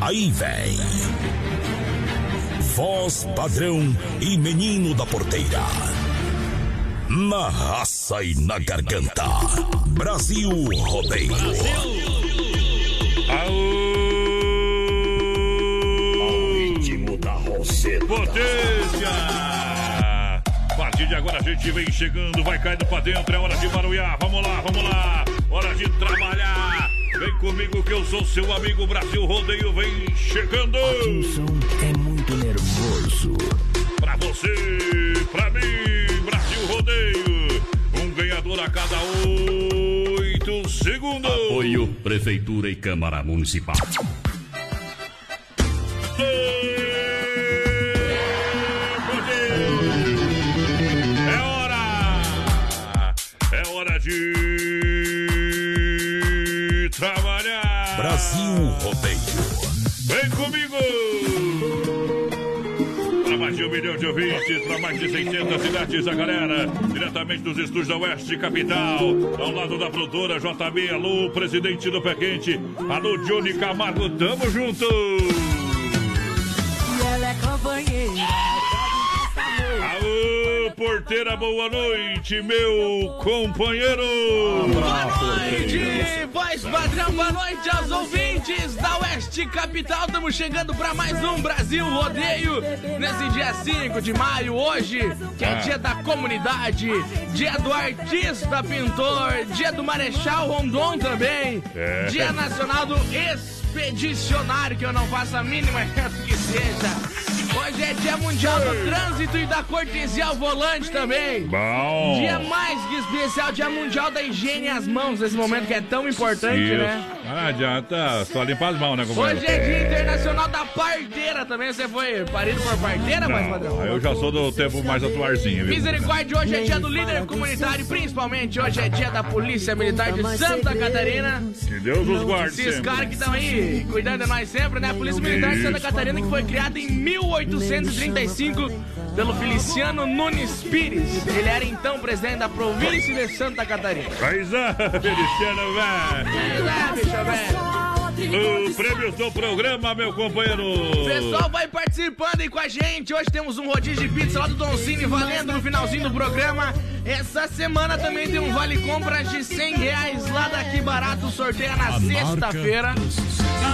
Aí vem. Voz padrão e menino da porteira. Na raça e na garganta. Brasil Rodeio. Aô! ritmo da roceta. Potência! A partir de agora a gente vem chegando, vai caindo pra dentro, é hora de barulhar. Vamos lá, vamos lá. Hora de trabalhar. Vem comigo que eu sou seu amigo Brasil Rodeio, vem chegando. Wilson é muito nervoso. Pra você, pra mim, Brasil Rodeio. Um ganhador a cada oito segundos. Apoio Prefeitura e Câmara Municipal. É milhão de ouvintes, para mais de 600 cidades, a galera, diretamente dos estúdios da Oeste Capital, ao lado da produtora JB, alô, presidente do Pé Quente, alô, Johnny Camargo, tamo junto! E ela é companheira. Alô, porteira, boa noite, meu companheiro! Boa noite, voz padrão, boa noite aos ouvintes da Oeste Capital. Estamos chegando para mais um Brasil Rodeio nesse dia 5 de maio, hoje, que é Ah. dia da comunidade, dia do artista pintor, dia do Marechal Rondon também, É. dia nacional do expedicionário, que eu não faço a mínima que seja. Hoje é dia mundial do trânsito e da cortesia ao volante também. Bom! Dia mais que especial, dia mundial da higiene às mãos, nesse momento que é tão importante, Isso. né? Ah, adianta, só limpar as mãos, né, companheiro? Hoje é dia internacional da parteira também. Você foi parido por parteira, mais padrão? Não, eu já sou do tempo mais atuarzinho, viu? Misericórdia, hoje é dia do líder comunitário, principalmente hoje é dia da Polícia Militar de Santa Catarina. Que Deus os guarde Esses caras que estão aí cuidando de nós sempre, né? A Polícia Militar de Santa Catarina que foi criada em 1835 pelo Feliciano Nunes Pires. Ele era então presidente da província de Santa Catarina. Mas, ah, Feliciano, velho. É, bicho, velho. O prêmio do programa, meu companheiro. O pessoal vai participando aí com a gente. Hoje temos um rodízio de pizza lá do Don Cine valendo no finalzinho do programa. Essa semana também tem um vale compras de 100 reais lá daqui barato. Sorteia na sexta-feira.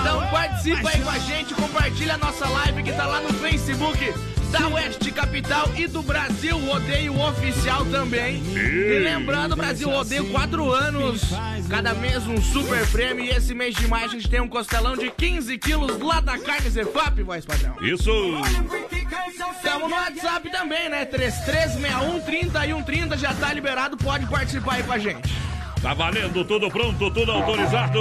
Então participa aí com a gente, compartilha a nossa live que tá lá no Facebook da Oeste Capital e do Brasil Rodeio Oficial também. E lembrando, Brasil Rodeio, quatro anos, cada mês um super prêmio. E esse mês de maio a gente tem um costelão de 15 quilos lá da carne Zefap, voz padrão. Isso. Estamos no WhatsApp também, né? 3361 30 e 130 já tá liberado, pode participar aí com a gente. Tá valendo, tudo pronto, tudo autorizado.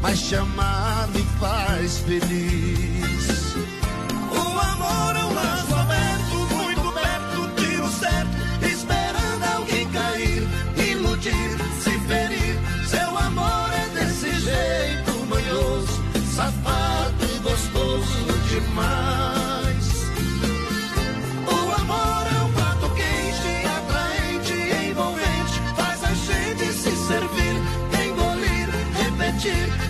mas chamar me faz feliz. O amor é um laço aberto, muito perto, tiro certo, esperando alguém cair, iludir, se ferir. Seu amor é desse jeito manhoso, safado e gostoso demais. O amor é um prato quente, atraente, envolvente, faz a gente se servir, engolir, repetir.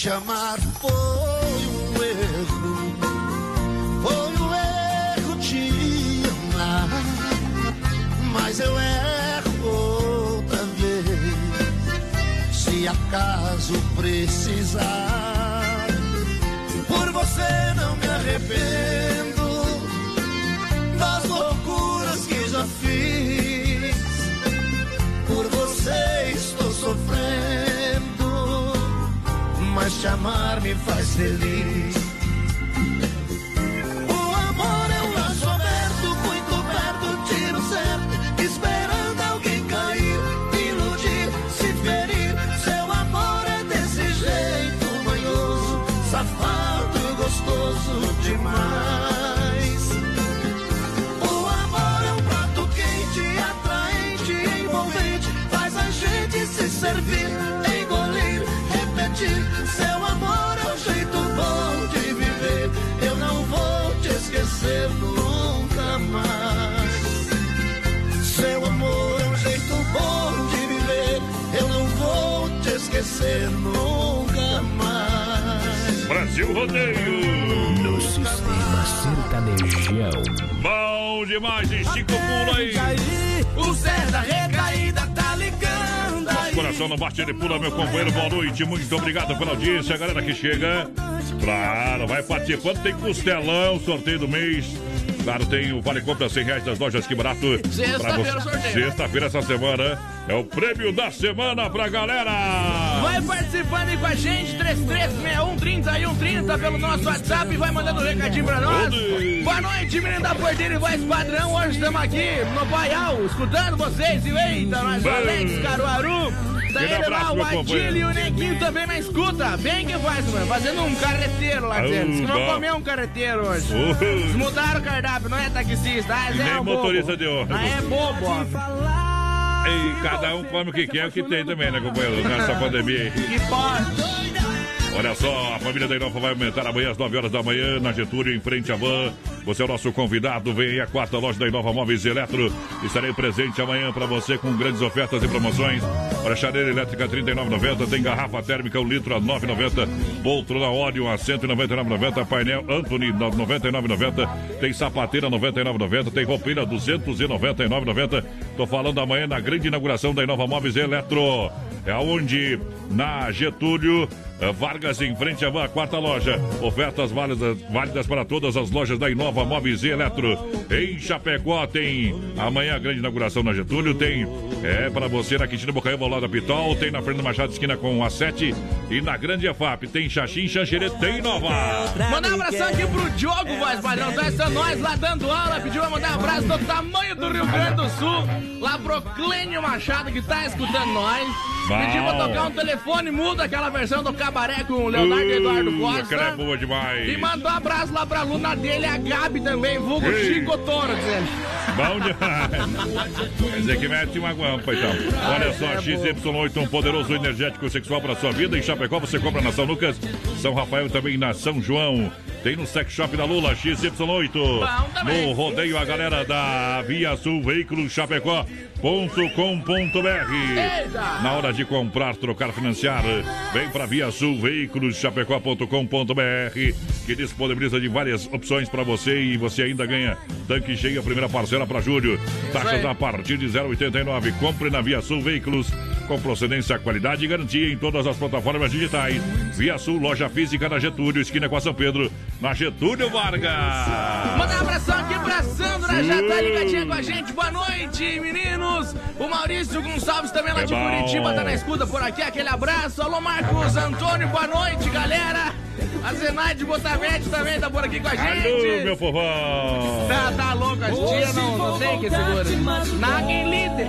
Te amar foi um erro, foi um erro te amar, mas eu erro outra vez. Se acaso precisar, por você não me arrependo mas te amar me faz feliz. Nunca mais. Brasil Rodeio. No sistema sertanejão. Bom demais, estica o pulo aí. O da recaída tá ligando aí. Coração não bate, ele pula, meu companheiro. Boa noite, muito obrigado pela audiência. Galera que chega, claro, vai participando. Tem costelão, sorteio do mês. Claro, tem o Vale Compra 100 reais das lojas Que Barato. Sexta-feira, sorteio. Sexta-feira, essa semana, é o prêmio da semana pra galera. Vai participando aí com a gente, 3361 pelo nosso WhatsApp e vai mandando um recadinho pra nós. Oi. Boa noite, menino da porteira e voz padrão. Hoje estamos aqui no Baial, escutando vocês. E eita, nós. Alex Caruaru. Aquele ele lá, o companheiro. e o Neguinho também na escuta. Bem que faz, mano. Fazendo um carreteiro lá dentro. Diz que não comeu um carreteiro hoje. Uh. Eles mudaram o cardápio, não é taxista. Ah, é bobo. motorista de ônibus. Ah, é bobo, ó. E cada um come o que quer, o que tem também, né, companheiro? Nessa pandemia aí. Que pode. Olha só, a família da Inova vai aumentar amanhã às 9 horas da manhã na Getúlio, em frente à van. Você é o nosso convidado. Vem aí a quarta loja da Inova Móveis e Eletro. Estarei presente amanhã para você com grandes ofertas e promoções. Para chareira elétrica R$ 39,90. Tem garrafa térmica 1 litro a R$ 9,90. Poltrona óleo a R$ 199,90. Painel Anthony R$ 99,90. Tem sapateira R$ 99,90. Tem roupeira R$ 299,90. Tô falando amanhã na grande inauguração da Inova Móveis e Eletro. É aonde? Na Getúlio. Vargas em frente à van, quarta loja. Ofertas válidas, válidas para todas as lojas da Inova Móveis e Eletro. Em Chapecó tem amanhã a grande inauguração na Getúlio. Tem é para você na Quintina Bocaiúva ao lado da Pitol. Tem na Fernando Machado esquina com a 7. E na Grande EFAP tem Xaxim, Xanxerê, tem Nova. Mandar um abração aqui pro Diogo, voz padrão. Tá essa nós lá dando aula. Pediu pra mandar um abraço do tamanho do Rio Grande do Sul. Lá pro Clênio Machado que tá escutando nós. Pediu pra tocar um telefone mudo, aquela versão do cabaré com o Leonardo Uh, Eduardo aquela é Costa. boa demais. E mandou um abraço lá pra aluna dele, a Gabi também, vulgo Ei. Chico Toro, dizendo. Bom demais. Quer dizer que mete uma guampa, então. Olha só, XY8, um poderoso energético sexual para sua vida. Em Chapecó você compra na São Lucas, São Rafael também na São João. Tem no Sex Shop da Lula, XY8. também. No rodeio, a galera da Via Sul Veículos Chapecó.com.br. Na hora de comprar, trocar, financiar, vem para Via Sul Veículos Chapecó.com.br que disponibiliza de várias opções para você e você ainda ganha tanque cheio a primeira parcela para julho. Taxas a partir de 0,89. Compre na Via Sul Veículos com procedência, qualidade e garantia em todas as plataformas digitais. Via Sul, loja física na Getúlio, esquina com a São Pedro, na Getúlio Vargas. Mandar um abração aqui galera já tá ligadinha com a gente. Boa noite, meninos. O Maurício Gonçalves também lá É de bom. Curitiba tá na escuta por aqui. Aquele abraço. Alô, Marcos Antônio, boa noite, galera. A Zenaide Botavete também tá por aqui com a gente. Alô, meu povão. Tá, tá louco, as tia não, não tem que segura. Naguem líder.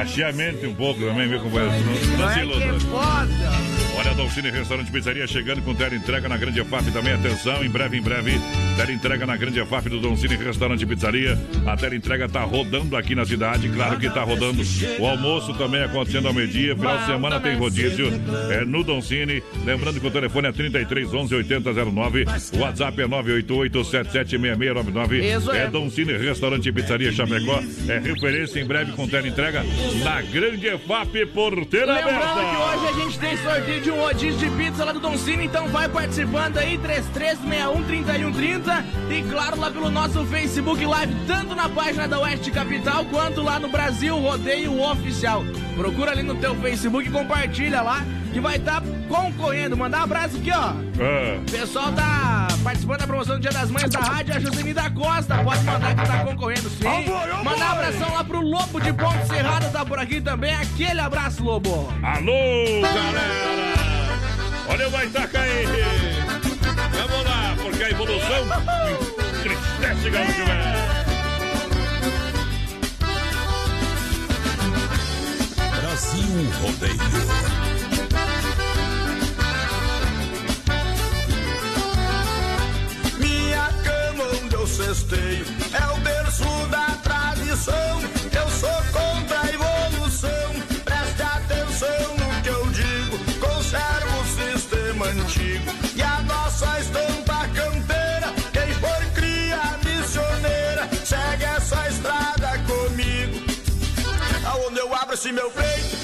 Achiamente um pouco também, meu companheiro. Não, não Vai se iluda. foda. Olha, Dolcine Restaurante Pizzaria chegando com tela entrega na Grande EFAP também. Atenção, em breve, em breve, tela entrega na Grande EFAP do Dolcine Restaurante Pizzaria. A tela entrega tá rodando aqui na cidade, claro que tá rodando. O almoço também acontecendo ao meio-dia. Final de semana tem rodízio é, no Dolcine. Lembrando que o telefone é 33 11 8009. O WhatsApp é 988 776699. Isso é. É Dolcine Restaurante Pizzaria Chapecó. É referência em breve com tela entrega na Grande EFAP Porteira Lembrando Aberta. que hoje a gente tem sorteio de um rodízio de pizza lá do Don Cine, então vai participando aí, 33613130 e claro lá pelo nosso Facebook Live, tanto na página da Oeste Capital quanto lá no Brasil Rodeio Oficial. Procura ali no teu Facebook e compartilha lá que vai estar concorrendo. Mandar um abraço aqui, ó. Ah. O pessoal tá participando da promoção do Dia das Mães da rádio, a Joseni da Costa. Pode mandar que tá concorrendo sim. Mandar um abração lá pro Lobo de Ponte Serrada, tá por aqui também. Aquele abraço, Lobo. Alô, galera! Olha o Baitaca aí! Vamos lá, porque a evolução entristece, gaúcho, velho! Brasil Rodeio. Cesteio é o berço da tradição. Eu sou contra a evolução. Preste atenção no que eu digo. Conserva o sistema antigo e a nossa estampa campeira. Quem for cria missioneira, segue essa estrada comigo. Aonde eu abro esse meu peito,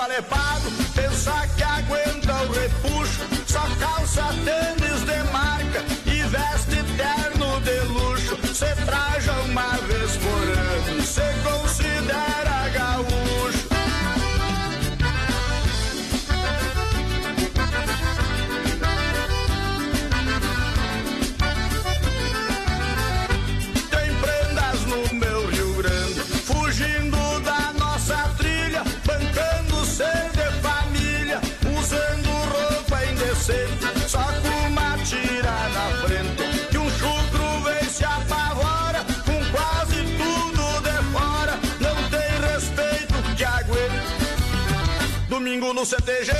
magrinho esgualepado, pensa que aguenta o repuxo. Só calça tênis Domingo no CTG,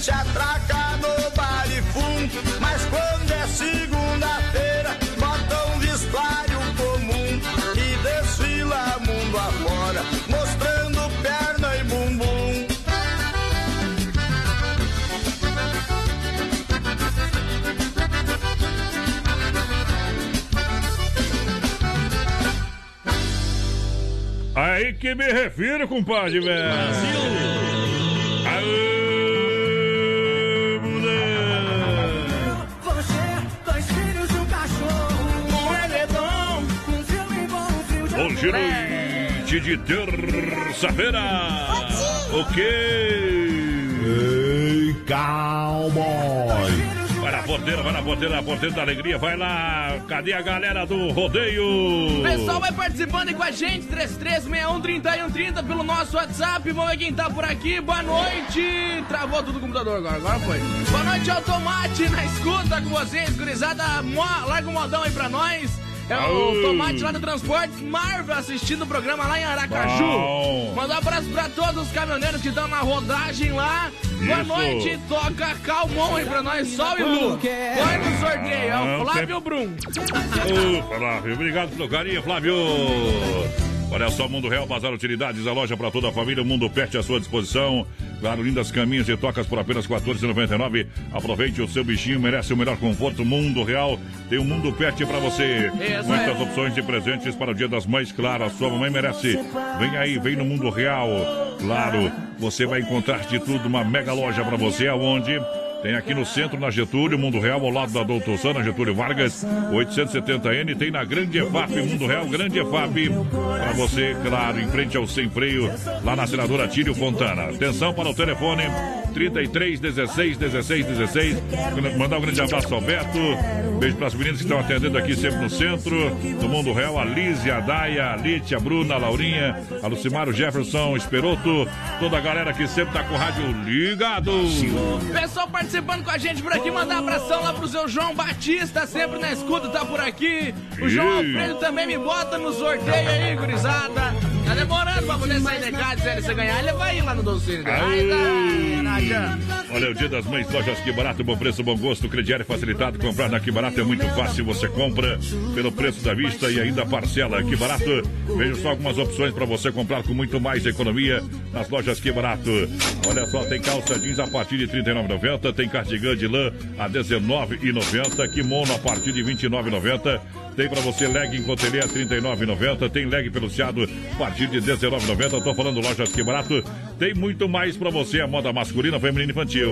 se atraca no baile fundo. Mas quando é segunda-feira, bota um vestuário comum e desfila mundo afora, mostrando perna e bumbum. Aí que me refiro, compadre, velho. Aê, Hoje, noite de terça-feira. O quê? Ei, cowboy! Vai na porteira, vai na porteira, na porteira da alegria, vai lá. Cadê a galera do rodeio? O pessoal vai participando aí com a gente, 33613130 pelo nosso WhatsApp. Vamos ver quem tá por aqui. Boa noite. Travou tudo o computador agora, agora foi. Boa noite, Automate, na escuta com vocês, gurizada. Mo- Larga o modão aí pra nós. É o. Tomate lá do Transportes Marvel assistindo o programa lá em Aracaju. Bom. Manda um abraço pra todos os caminhoneiros que estão na rodagem lá. Boa Isso. noite, toca Calmon aí pra nós, Sol e Lu. Foi no sorteio, é o Flávio Brum. Ô, Flávio, obrigado pelo carinho, Flávio. Olha só, Mundo Real, Bazar Utilidades, a loja para toda a família, o Mundo Pet à sua disposição. Claro, lindas caminhas e tocas por apenas R$ 14,99. Aproveite o seu bichinho, merece o melhor conforto. Mundo Real tem o Mundo Pet para você. Isso Muitas é. opções de presentes para o Dia das Mães, claro, a sua mamãe merece. Vem aí, vem no Mundo Real. Claro, você vai encontrar de tudo, uma mega loja para você, aonde tem aqui no centro, na Getúlio, Mundo Real, ao lado da Doutor Sana, Getúlio Vargas, 870N. Tem na Grande EFAP, Mundo Real, Grande EFAP. Para você, claro, em frente ao Sem Freio, lá na senadora Tírio Fontana. Atenção para o telefone 33 16 16 16. Mandar um grande abraço ao Beto. Beijo para as meninas que estão atendendo aqui sempre no centro do Mundo Real. A Lise, a Daia, a Lite, a Bruna, a Laurinha, a Lucimar, o Jefferson, Esperoto, toda a galera que sempre tá com o rádio ligado. Pessoal participando com a gente por aqui, mandar abração lá pro seu João Batista, sempre na escuta, tá por aqui. O João. Alfredo também me bota no sorteio aí, gurizada. Tá demorando pra poder sair de casa, se ele se ganhar, ele vai ir lá no docinho. Ai, tá, não adianta. Olha, o Dia das Mães, lojas Que Barato, bom preço, bom gosto, crediário facilitado. Comprar na Que Barato é muito fácil, você compra pelo preço da vista e ainda parcela. Que Barato, veja só algumas opções para você comprar com muito mais economia nas lojas Que Barato. Olha só, tem calça jeans a partir de R$ 39,90, tem cardigan de lã a R$ 19,90, kimono a partir de R$ 29,90. Tem pra você leg em cotelê a R$ 39,90. Tem leg peluciado a partir de R$ 19,90. Tô falando lojas que barato. Tem muito mais pra você. A moda masculina, feminina e infantil.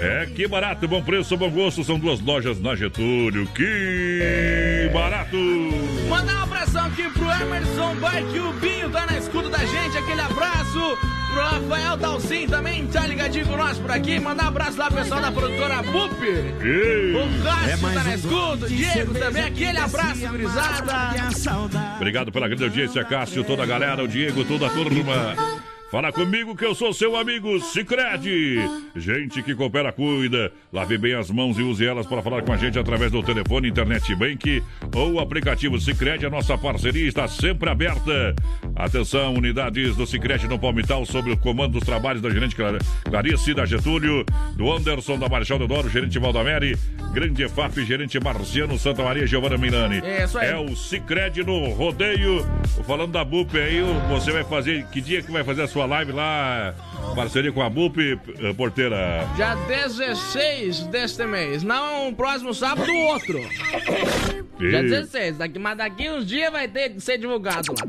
É que barato, bom preço, bom gosto. São duas lojas na Getúlio. Que barato! Mandar um abração aqui pro Emerson Bike, o Binho tá na escuta da gente, aquele abraço. Pro Rafael Dalcin também tá ligadinho com nós por aqui. Mandar um abraço lá pro pessoal da produtora BUP. O Cássio tá na escuta, o Diego também, aquele abraço, gurizada. Obrigado pela grande audiência, Cássio, toda a galera, o Diego, toda a turma. Fala comigo que eu sou seu amigo Cicred. Gente que coopera, cuida. Lave bem as mãos e use elas para falar com a gente através do telefone, internet bank ou aplicativo Cicred. A nossa parceria está sempre aberta. Atenção, unidades do Cicred no Palmital, sob o comando dos trabalhos da gerente Clar- Clarice da Getúlio, do Anderson da Marechal Deodoro, gerente Valdamere, Grande EFAP, gerente Marciano Santa Maria Giovana Milani. Isso aí. É o Cicred no rodeio. Falando da BUP aí, você vai fazer. Que dia que vai fazer a sua live lá? Parceria com a BUP, eh, porteira. Dia 16 deste mês, não o próximo sábado, o outro. Dia E- 16, daqui, mas daqui uns dias vai ter que ser divulgado lá.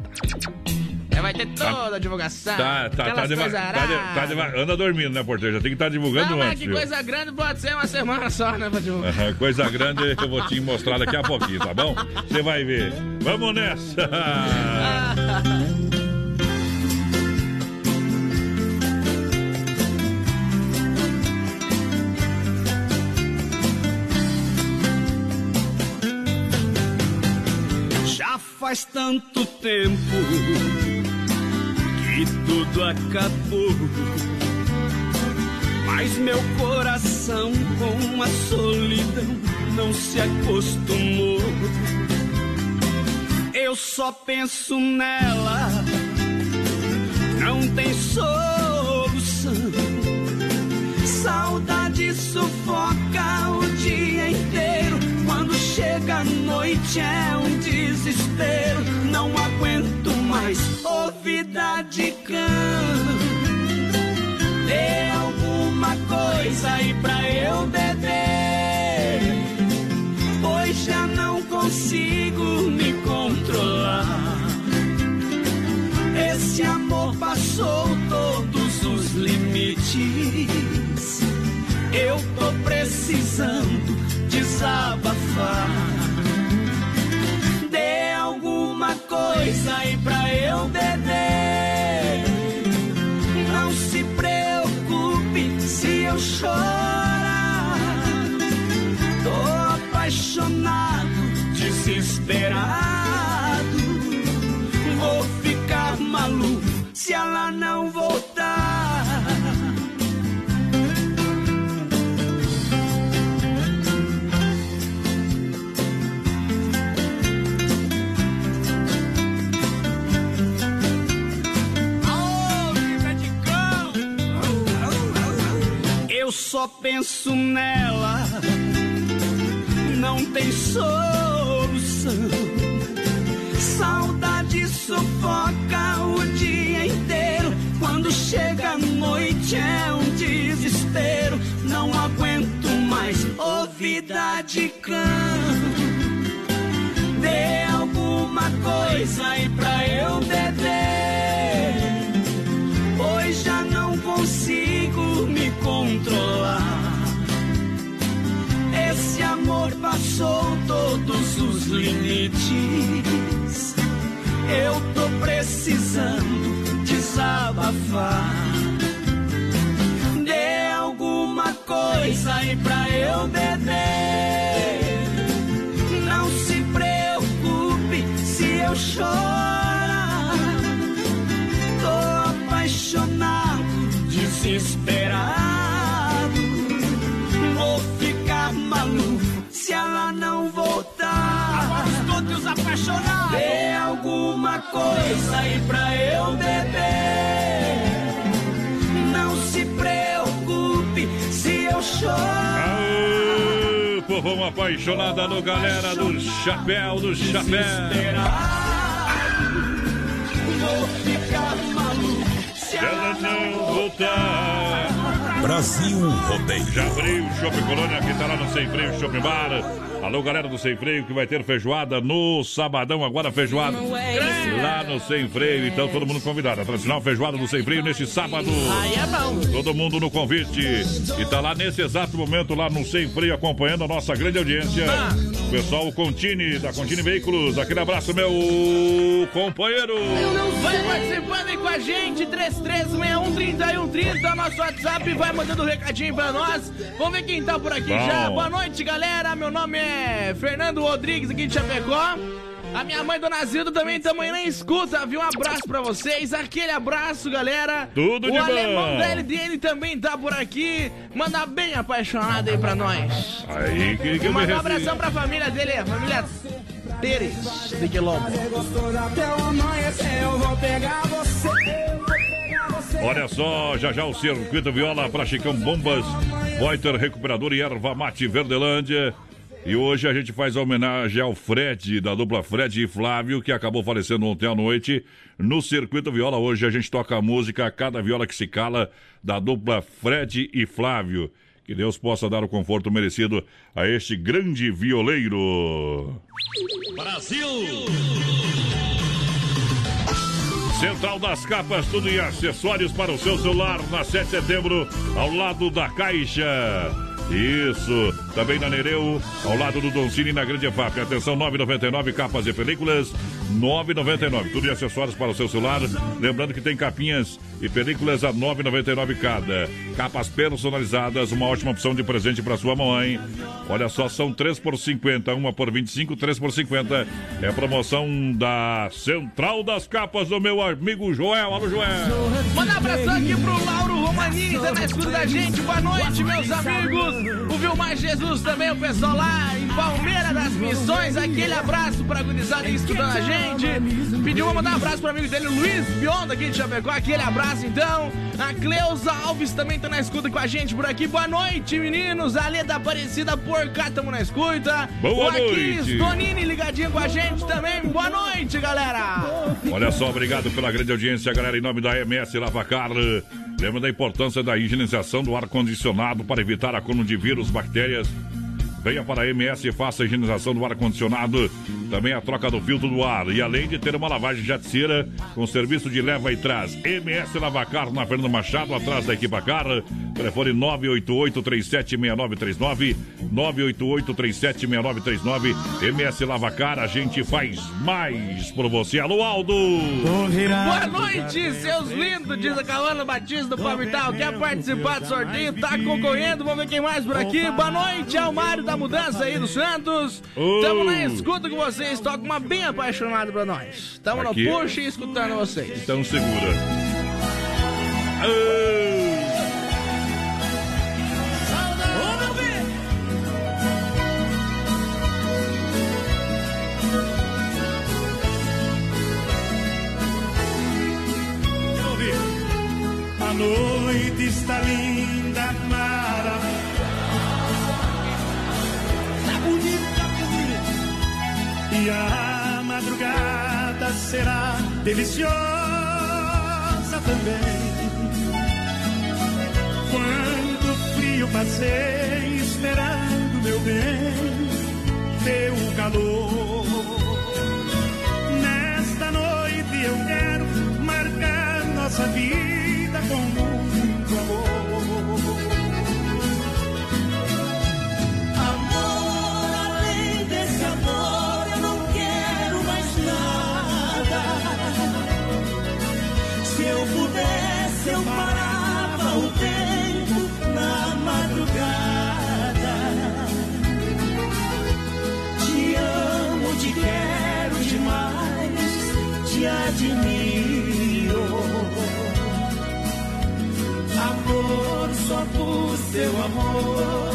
É, vai ter toda a divulgação. Tá, tá, tá, deva- tá, de- tá anda dormindo, né, porteira? Já tem que estar divulgando Não, mas antes. que viu? coisa grande pode ser uma semana só, né, pra divulgar. Coisa grande eu vou te mostrar daqui a pouquinho, tá bom? Você vai ver. Vamos nessa! faz tanto tempo que tudo acabou. Mas meu coração com a solidão não se acostumou. Eu só penso nela, não tem solução. Saudade sufoca o dia inteiro. Chega a noite é um desespero. Não aguento mais ouvida de cão. Dê alguma coisa aí pra eu beber. Pois já não consigo me controlar. Esse amor passou todos os limites. Eu tô precisando desabafar. Dê alguma coisa aí pra eu beber. Não se preocupe se eu chorar. Tô apaixonado, desesperado. Vou ficar maluco se ela não voltar. Eu só penso nela, não tem solução. Saudade sufoca o dia inteiro. Quando chega a noite é um desespero. Não aguento mais ouvida de cão. Dê alguma coisa aí pra eu beber. Controlar. Esse amor passou todos os limites. Eu tô precisando desabafar. Dê alguma coisa aí pra eu beber. Não se preocupe se eu chorar. Tô apaixonado, desesperado. Coisa aí pra eu beber. Não se preocupe se eu chorar. Aô, povão apaixonada no galera do chapéu, do chapéu. Vou ficar maluco se Ela não voltar. Brasil Rodeio. Já freio, Shopping Colônia, que tá lá no Sem Freio Shopping Bar. Alô, galera do Sem Freio, que vai ter feijoada no sabadão, agora feijoada lá no Sem Freio. Então, todo mundo convidado. A tradicional feijoada do Sem Freio neste sábado. Aí é bom. Todo mundo no convite. E tá lá nesse exato momento, lá no Sem Freio, acompanhando a nossa grande audiência. O pessoal Contine, da Contine Veículos. Aquele abraço, meu companheiro. Vai participando aí com a gente, 33613130, nosso WhatsApp, vai mandando um recadinho pra nós. Vamos ver quem tá por aqui Bom. já. Boa noite, galera. Meu nome é Fernando Rodrigues, aqui de Chapecó. A minha mãe, Dona Zilda, também também nem escuta, viu? Um abraço pra vocês. Aquele abraço, galera. Tudo o de alemão bom. da LDN também tá por aqui. Manda bem apaixonado aí pra nós. Aí, que, que Manda um abração pra família dele, a família Teres de Quilombo. Olha só, já já o Circuito Viola para Chicão Bombas, Poiter Recuperador e Erva Mate Verdelândia. E hoje a gente faz homenagem ao Fred, da dupla Fred e Flávio, que acabou falecendo ontem à noite. No Circuito Viola, hoje a gente toca a música Cada Viola que se cala, da dupla Fred e Flávio. Que Deus possa dar o conforto merecido a este grande violeiro. Brasil! Central das Capas, tudo em acessórios para o seu celular, na 7 de setembro, ao lado da Caixa. Isso, também na Nereu, ao lado do Doncini, na Grande EFAP. Atenção, 9,99 capas e películas, 9,99. Tudo em acessórios para o seu celular. Lembrando que tem capinhas e películas a 9,99 cada. Capas personalizadas, uma ótima opção de presente para sua mãe. Olha só, são 3 por 50, uma por 25, 3 por 50. É promoção da Central das Capas do meu amigo Joel. Alô, Joel. Manda abração aqui pro Lauro Romanini, tá na escuta da gente. Boa noite, meus amigos. O Vilmar Jesus também, o pessoal lá em Palmeira das Missões. Aquele abraço pra gurizada aí escutando a gente. Pediu pra mandar um abraço pro amigo dele, Luiz Bionda, aqui de Chapecó. Aquele abraço, então. A Cleusa Alves também tá na escuta com a gente por aqui. Boa noite, meninos. A Leda Aparecida por cá, tamo na escuta. Boa o Aquiles noite. Donini ligadinho com a gente também. Boa noite, galera. Olha só, obrigado pela grande audiência, galera, em nome da MS Lavacar. Lembra da importância da higienização do ar-condicionado para evitar acúmulo de vírus, bactérias. Venha para a MS e faça a higienização do ar-condicionado, também a troca do filtro do ar. E além de ter uma lavagem de jaticera com serviço de leva e traz. MS Lavacar na Fernando Machado, atrás da Equipa Car. Telefone 988-376939. 988-376939. MS Lavacar, a gente faz mais por você. Alô, Aldo! Boa noite, seus lindos, diz a Calana Batista do Palmital. Quer participar do sorteio? Tá concorrendo, vamos ver quem mais por aqui. Boa noite, é o Mário da Mudança aí do Santos. Ô. Tamo na escuta com vocês. toca uma bem apaixonada pra nós. Tamo no Aqui. puxa e escutando vocês. Então segura. Aê! Será deliciosa também. Quando frio passei esperando meu bem, teu calor. Admiro. Amor, só por seu amor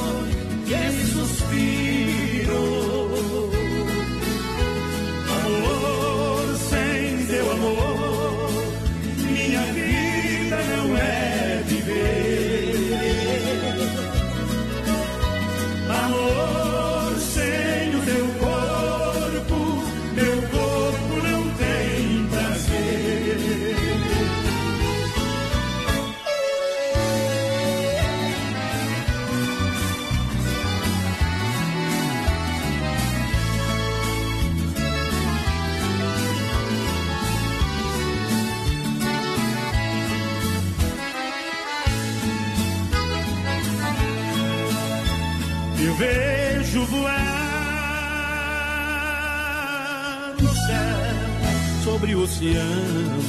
sobre o oceano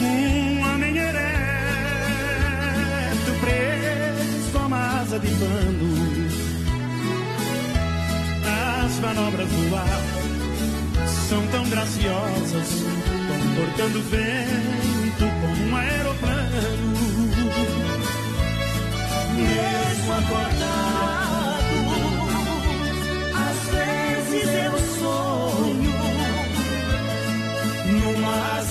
um homem ereto preso com uma asa de pano. As manobras do ar são tão graciosas, comportando vento como um aeroplano mesmo acordado. Às vezes eu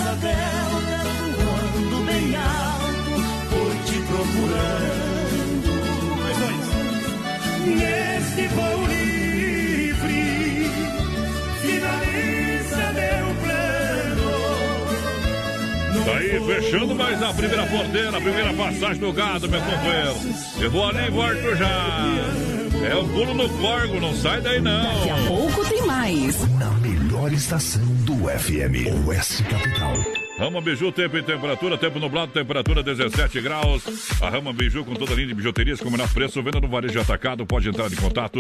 asa delta voando bem alto, por te procurando. Neste voo livre, finaliza meu plano. Tá aí, fechando mais a primeira porteira, a primeira passagem do gado, meu companheiro. Eu vou ali volto já. É um pulo no corgo, não sai daí não. Daqui a pouco tem mais. Melhor estação do FM, Oeste Capital. Rama Biju, tempo e temperatura, tempo nublado, temperatura 17 graus. A Rama Biju com toda a linha de bijuterias, com o menor preço, venda no varejo atacado. Pode entrar em contato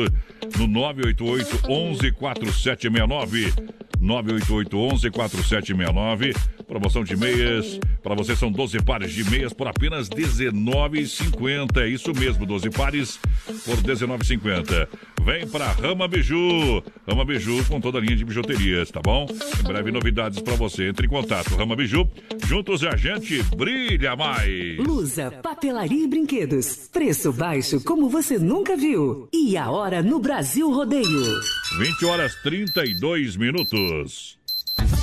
no 988 11 4769. 988 11 4769. Promoção de meias. Para você são 12 pares de meias por apenas R$19,50. É isso mesmo, 12 pares por R$19,50. Vem para Rama Biju. Rama Biju com toda a linha de bijuterias, tá bom? Em breve novidades para você. Entre em contato. Rama Biju. Juntos a gente brilha mais. Lusa, papelaria e brinquedos. Preço baixo como você nunca viu. E a hora no Brasil Rodeio. 20 horas 32 minutos.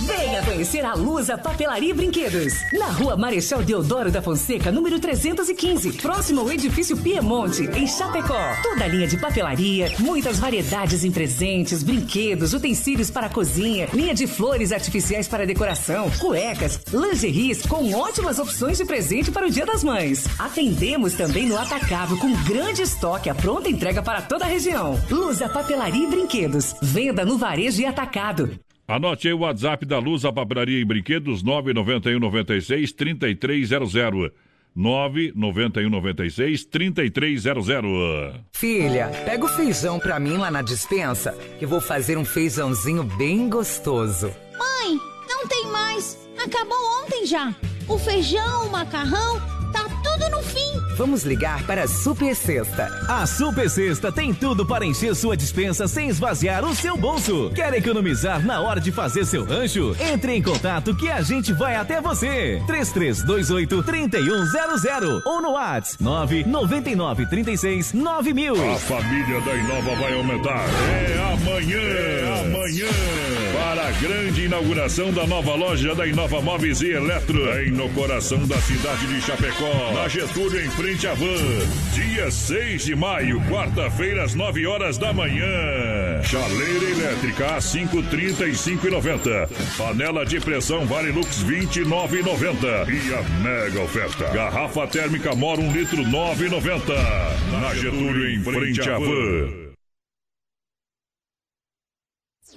Venha conhecer a Lusa Papelaria e Brinquedos. Na rua Marechal Deodoro da Fonseca, número 315, próximo ao edifício Piemonte, em Chapecó. Toda a linha de papelaria, muitas variedades em presentes, brinquedos, utensílios para a cozinha, linha de flores artificiais para decoração, cuecas, lingeries com ótimas opções de presente para o Dia das Mães. Atendemos também no atacado com grande estoque, a pronta entrega para toda a região. Lusa Papelaria e Brinquedos. Venda no varejo e atacado. Anote aí o WhatsApp da Luz, a papelaria e brinquedos, 991 96 3300. 991 96 3300. Filha, pega o feijão pra mim lá na dispensa, que vou fazer um feijãozinho bem gostoso. Mãe, não tem mais. Acabou ontem já. O feijão, o macarrão, tá tudo no fim. Vamos ligar para a Super Sexta. A Super Sexta tem tudo para encher sua dispensa sem esvaziar o seu bolso. Quer economizar na hora de fazer seu rancho? Entre em contato que a gente vai até você. 3328 3100 ou no WhatsApp 999 36 9000. A família da Inova vai aumentar. É amanhã. É amanhã. Para a grande inauguração da nova loja da Inova Móveis e Eletro. No coração da cidade de Chapecó. Na Getúlio, em frente à van. Dia 6 de maio, quarta-feira, às 9 horas da manhã. Chaleira elétrica a 5,35,90. Panela de pressão Varilux 29,90. E a mega oferta. Garrafa térmica Mora 1 litro 9,90. Na Getúlio, em frente à van.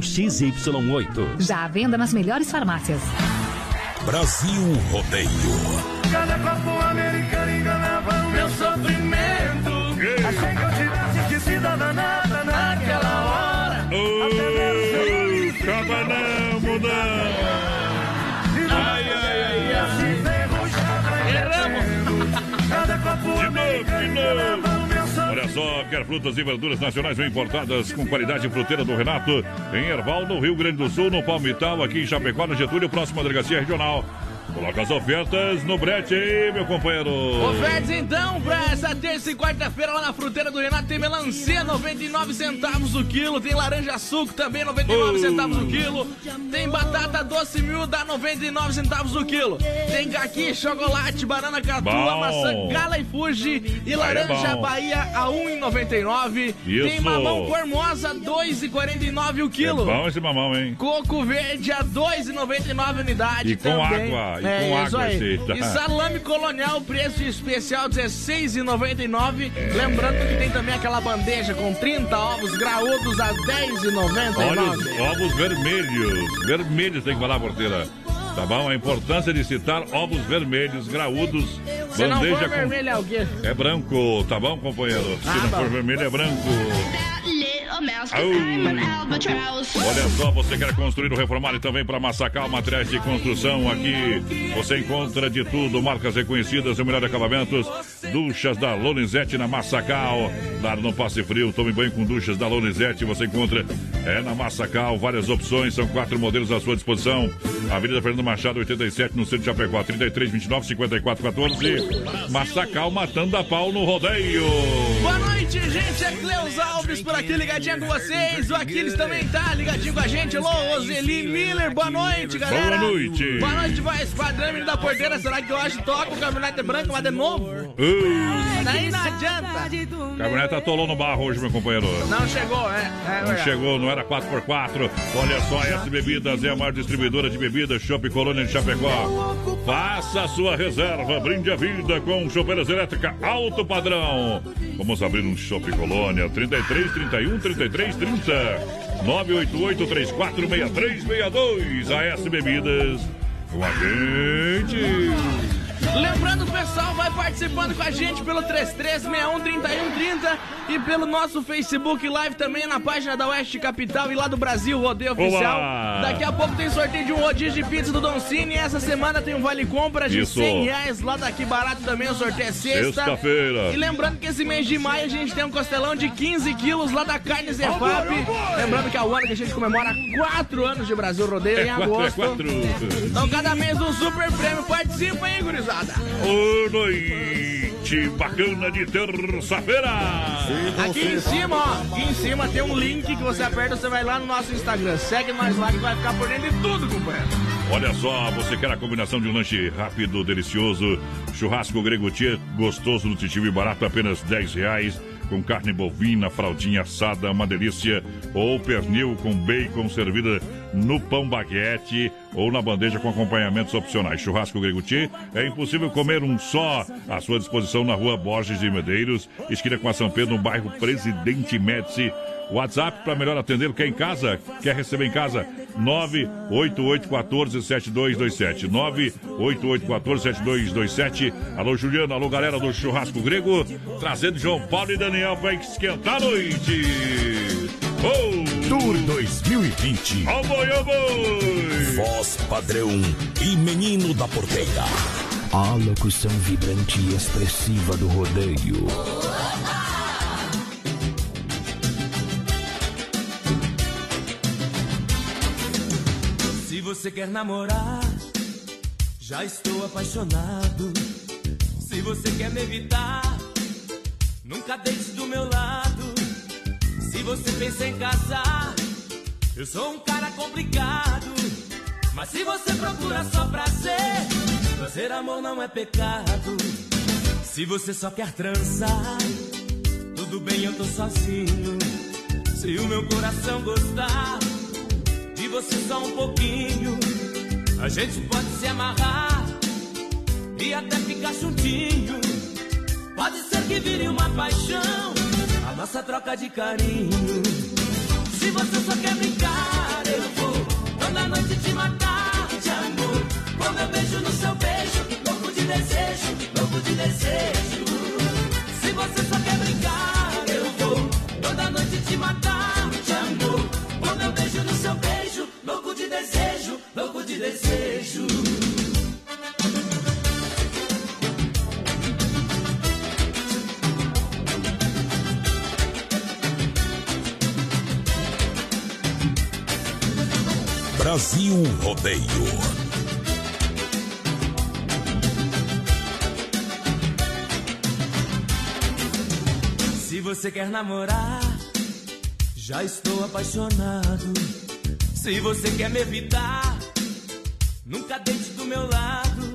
XY8. Já à venda nas melhores farmácias. Brasil Rodeio. Cada copo americano enganava o meu sofrimento. Achei que eu tivesse esquecido danada naquela hora. Ai. E assim ferrujava Erramos. Cada copo americano enganava só, quer frutas e verduras nacionais ou importadas com qualidade fruteira do Renato, em Erval, no Rio Grande do Sul, no Palmital, aqui em Chapecó, no Getúlio, próxima delegacia regional. Coloca as ofertas no brete aí, meu companheiro. Ofertas então pra essa terça e quarta-feira lá na fruteira do Renato tem melancia 99 centavos o quilo, tem laranja suco também 99 Oh. centavos o quilo, tem batata doce mil dá 99 centavos o quilo, tem caqui, chocolate, banana catua, maçã gala e fuji e é laranja bom. Bahia a 1,99. Tem mamão formosa 2,49 o É quilo. bom esse mamão, hein? Coco verde a 2,99 unidade E com também. água, é com isso água aí. tá? E salame colonial, preço especial R$16,99. É. Lembrando que tem também aquela bandeja com 30 ovos graúdos a R$10,99. Olha os ovos vermelhos. Vermelhos tem que falar, porteira. Tá bom? A importância de citar ovos vermelhos, graúdos, Se não bandeja for com... vermelho é o quê? É branco, tá bom, companheiro? Se Ah, não bom. for vermelho, é branco. Olha só, você quer construir ou reformar e também para Massacal Materiais de Construção. Aqui você encontra de tudo, marcas reconhecidas e o melhor acabamentos. Duchas da Lonizete na Massacal. Lá no Passe Frio, tome banho com duchas da Lonizete. Você encontra é na Massacal, várias opções, são quatro modelos à sua disposição. Avenida Fernando Machado, 87, no centro de Chapecó, 33, 29, 54, 14. Massacal matando a pau no rodeio. Boa noite, gente. É Cleus Alves por aqui, ligadinha com vocês. O Aquiles também tá ligadinho com a gente. Alô, Roseli Miller. Boa noite, galera. Boa noite. Boa noite, vai. Esquadrão da porteira. Será que hoje toca o caminhonete branco, mas de novo? Uh, Daí não adianta. caminhonete atolou no barro hoje, meu companheiro. Não chegou, é. é Não chegou, não era 4x4. Olha só, S Bebidas é a maior distribuidora de bebidas, Shopping Colônia de Chapecó. Faça a sua reserva, brinde a vida com chopeiras elétrica alto padrão. Vamos abrir um Shopping Colônia, 33, 31, 33, 30. 988 34 6362. A S Bebidas. Com a gente. Lembrando, o pessoal vai participando com a gente pelo 33613130 e pelo nosso Facebook Live também na página da Oeste Capital e lá do Brasil Rodeio Oficial. Olá! Daqui a pouco tem sorteio de um rodízio de pizza do Don Cine e essa semana tem um vale compra de Isso. 100 reais lá daqui barato também, o sorteio é sexta. Sexta-feira. E lembrando que esse mês de maio a gente tem um costelão de 15 quilos lá da Carne Zefap. Lembrando que é o ano que a gente comemora 4 anos de Brasil Rodeio em É quatro, é agosto. quatro. Então cada mês um super prêmio. Participa aí, gurizada. Ô, noite bacana de terça-feira. Aqui em cima, ó, aqui em cima tem um link que você aperta, você vai lá no nosso Instagram. Segue nós lá que vai ficar por dentro de tudo, companheiro. Olha só, você quer a combinação de um lanche rápido, delicioso, churrasco grego gostoso, nutritivo e barato, apenas 10 reais. Com carne bovina, fraldinha assada, uma delícia. Ou pernil com bacon servida no pão baguete ou na bandeja com acompanhamentos opcionais. Churrasco Greguti é impossível comer um só. À sua disposição na rua Borges de Medeiros, esquina com a São Pedro, no bairro Presidente Médici. WhatsApp para melhor atender quem em casa, quer receber em casa, 988147227. 988147227. Alô, Juliano, alô, galera do Churrasco Grego, trazendo João Paulo e Daniel para esquentar a noite. Oh! Tour 2020. Oh boi, oh boi! Voz padrão e menino da porteira. A locução vibrante e expressiva do rodeio. Você quer namorar, já estou apaixonado. Se você quer me evitar, nunca deite do meu lado. Se você pensa em casar, eu sou um cara complicado. Mas se você procura só prazer, fazer amor não é pecado. Se você só quer transar, tudo bem, eu tô sozinho. Se o meu coração gostar você só um pouquinho, a gente pode se amarrar e até ficar juntinho. Pode ser que vire uma paixão, a nossa troca de carinho. Se você só quer brincar, eu vou toda noite te matar de amor. Com meu beijo no seu beijo, louco de desejo, louco de desejo. Se você só quer brincar, eu vou toda noite te matar Brasil Rodeio. Se você quer namorar, já estou apaixonado. Se você quer me evitar, nunca deite do meu lado.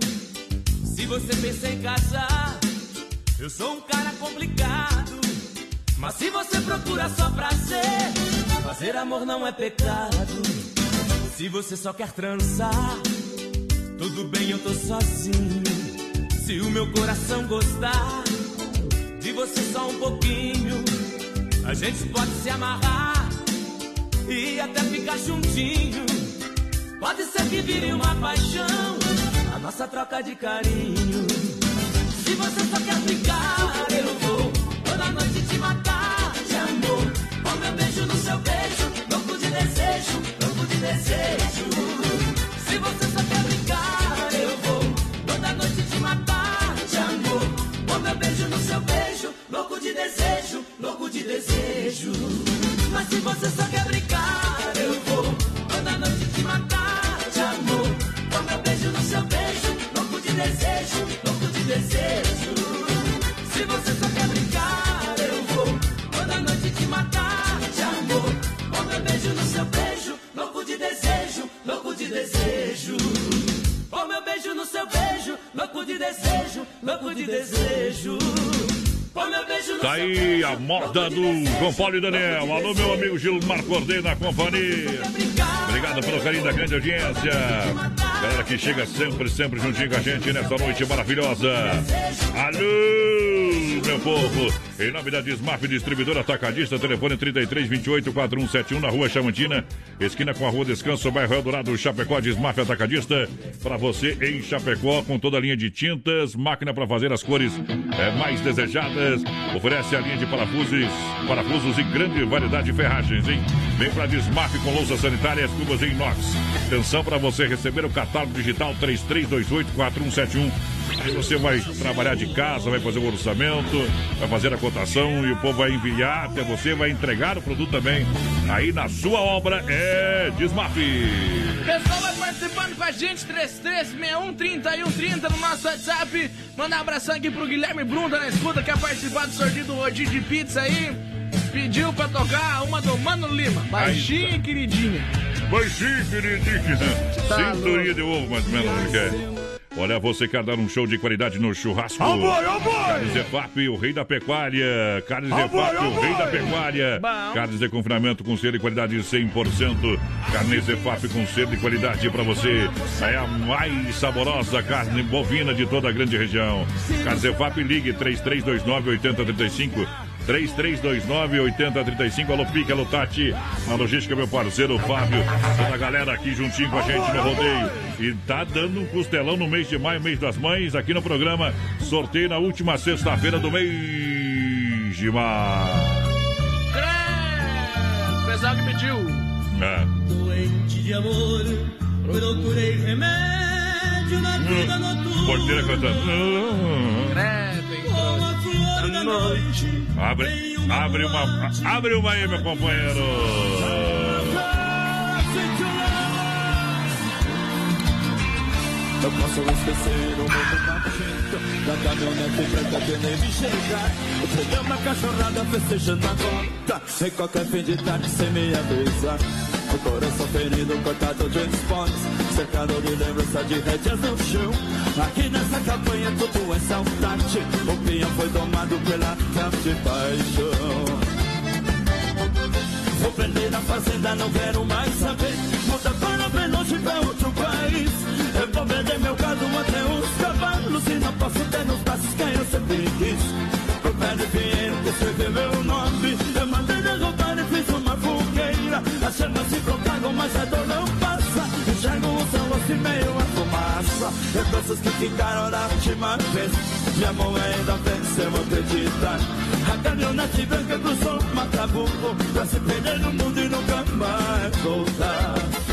Se você pensa em casar, eu sou um cara complicado. Mas se você procura só prazer, fazer amor não é pecado. Se você só quer transar, tudo bem, eu tô sozinho. Se o meu coração gostar de você só um pouquinho, a gente pode se amarrar e até ficar juntinho. Pode ser que vire uma paixão, a nossa troca de carinho. Se você só quer brincar, eu vou toda noite te matar de amor. Com meu beijo no seu beijo, louco de desejo, desejo. Louco de desejo. Mas se você só louco de desejo. Tá aí a moda do. João Paulo e Daniel. Alô, meu amigo Gilmar Cordeiro na companhia. Obrigado pelo carinho da grande audiência. Galera que chega sempre, sempre juntinho com a gente nessa noite maravilhosa. Alô, meu povo. Em nome da Desmaf Distribuidora Atacadista, telefone 33 28 4171 na rua Chamantina, esquina com a rua Descanso, bairro Eldorado, Chapecó, Desmaf Atacadista. Para você em Chapecó, com toda a linha de tintas, máquina para fazer as cores é, mais desejadas. Oferece a linha de parafusos, parafusos e grande variedade de ferragens, hein? Vem para Desmaf com louças sanitárias, cubas em inox. Atenção para você receber o catálogo digital 33284171. Aí você vai trabalhar de casa, vai fazer o orçamento, vai fazer a cotação e o povo vai enviar até você, vai entregar o produto também. Aí na sua obra é Desmaf. Pessoal vai participando com a gente, 33613130 no nosso WhatsApp. Mandar um abração aqui pro Guilherme Brunda na escuta, quer participar do sorteio do rodízio de pizza aí. Pediu pra tocar uma do Mano Lima, baixinha e queridinha. Baixinho, queridinho. Tá Cinturinha de ovo, mais ou menos, que é. Olha, você quer dar um show de qualidade no churrasco? Ó boi, ó boi! Carnes Zefap, o rei da pecuária. Carnes Ó Zefap, ó o rei da pecuária. Bom. Carnes de confinamento com selo e qualidade 100%. Carne Zefap com selo e qualidade para você. É a mais saborosa carne bovina de toda a grande região. Carnes Zefap, ligue 3329-8035. 3329-8035. Alô, Pique, alô, Tati. Na logística, meu parceiro Fábio. Toda a galera aqui juntinho com a gente no rodeio. E tá dando um costelão no mês de maio, mês das mães, aqui no programa. Sorteio na última sexta-feira do mês de maio. Pessoal que pediu. É. Doente de amor, procurei remédio na vida noturna. Porteira cantando. Da noite. Abre, abre uma, abre uma aí, meu companheiro. Eu posso esquecer o nojento Da caminhonete branca que nem chegar Eu peguei uma cachorrada festejando a volta Em qualquer fim de tarde sem me avisar. O coração ferido, cortado de spots Cercado de lembrança de rédeas no chão. Aqui nessa campanha tudo é saudade. O pinhão foi tomado pela de paixão. Vou prender na fazenda, não quero mais saber. Muda para bem longe pra outro país. Eu vou Ter nos braços quem eu sempre quis. Pé de Pinheiro que meu nome. Eu mandei derrubar e fiz uma fogueira. As chamas se propagam, mas a dor não passa. Enxergo o céu assim meio a fumaça. Lembranças que ficaram da última vez. Minha mão ainda vence, eu vou acreditar. A caminhonete branca cruzou Macabuco Pra se perder no mundo e nunca mais voltar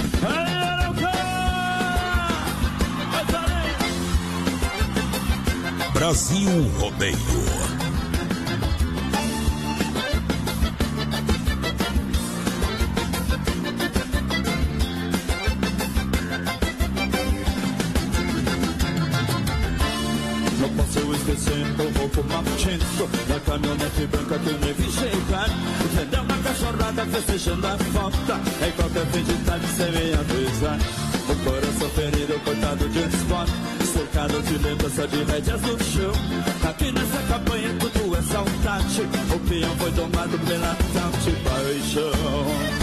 Brasil Rodeio. Não posso esquecer o roubo maldito Da caminhonete branca que me vi chegar. Entendeu? Uma cachorrada festejando a falta Em qualquer fim de tarde sem me avisar. O coração ferido, cortado de spot Cercado de lembrança de rédeas no chão Aqui nessa campanha tudo é saudade O peão foi tomado pela tal de paixão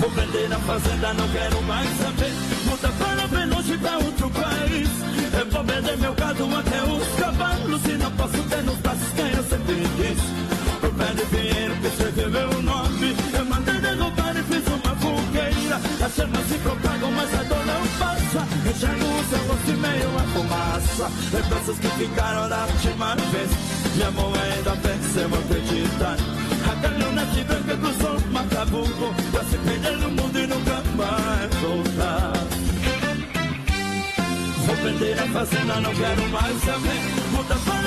Vou vender na fazenda, não quero mais saber. Muda para bem longe pra outro país. Eu vou vender meu gado até os cavalos. E não posso ter nos braços quem eu sempre quis. Por pé de dinheiro que escreveu meu nome. Eu mandei derrubar e fiz uma fogueira. As chamas se propagam, mas a dor passa. Enxergo o seu rosto meio a fumaça. Lembranças que ficaram da última vez. Minha mão ainda vou acreditar. A caminhonete branca cruzou Macabuco Pra se perder no mundo e nunca mais voltar Vou vender a fazenda, não quero mais saber Muda para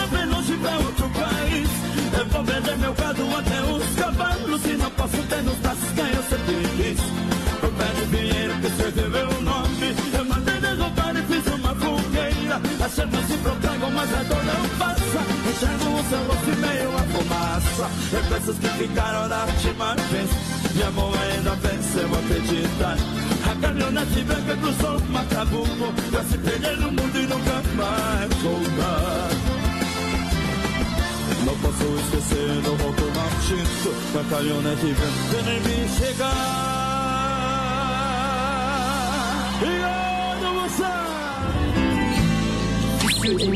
Enxergo o seu rosto e meio a fumaça. Lembranças que ficaram da última vez. Minha mão ainda pensa, eu vou acreditar. A caminhonete branca cruzou Macabuco. Pra se perder no mundo e nunca mais voltar Não posso esquecer do roubo maldito Da caminhonete branca nem me chegar. E olha você!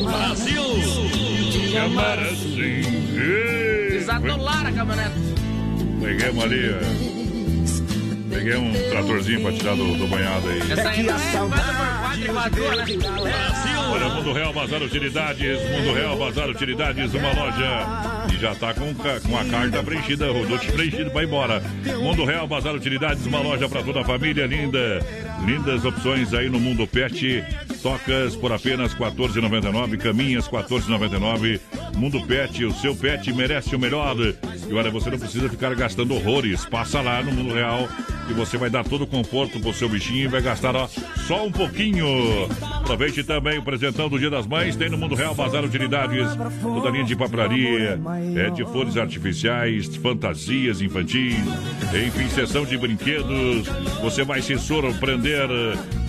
Brasil! Chamar assim. Desatolar a caminhonete. Peguei uma ali. ó. Peguei um tratorzinho pra tirar do, do banhado aí. Essa aí não é 4x4 iguador, né? Olha, Mundo Real Bazar Utilidades, Mundo Real Bazar Utilidades, uma loja e já tá com, com a carta preenchida, o preenchido pra ir embora. Mundo Real Bazar Utilidades, uma loja pra toda a família, linda. Lindas opções aí no Mundo Pet. Tocas por apenas R$ 14,99, caminhas R$ 14,99. Mundo Pet, o seu pet merece o melhor. E olha, você não precisa ficar gastando horrores. Passa lá no Mundo Real e você vai dar todo o conforto pro seu bichinho e vai gastar ó, só um pouquinho. Aproveite também o presentão do Dia das Mães. Tem no Mundo Real Bazar Utilidades, toda linha de papelaria, é, de flores artificiais, fantasias infantis, enfim, sessão de brinquedos. Você vai se surpreender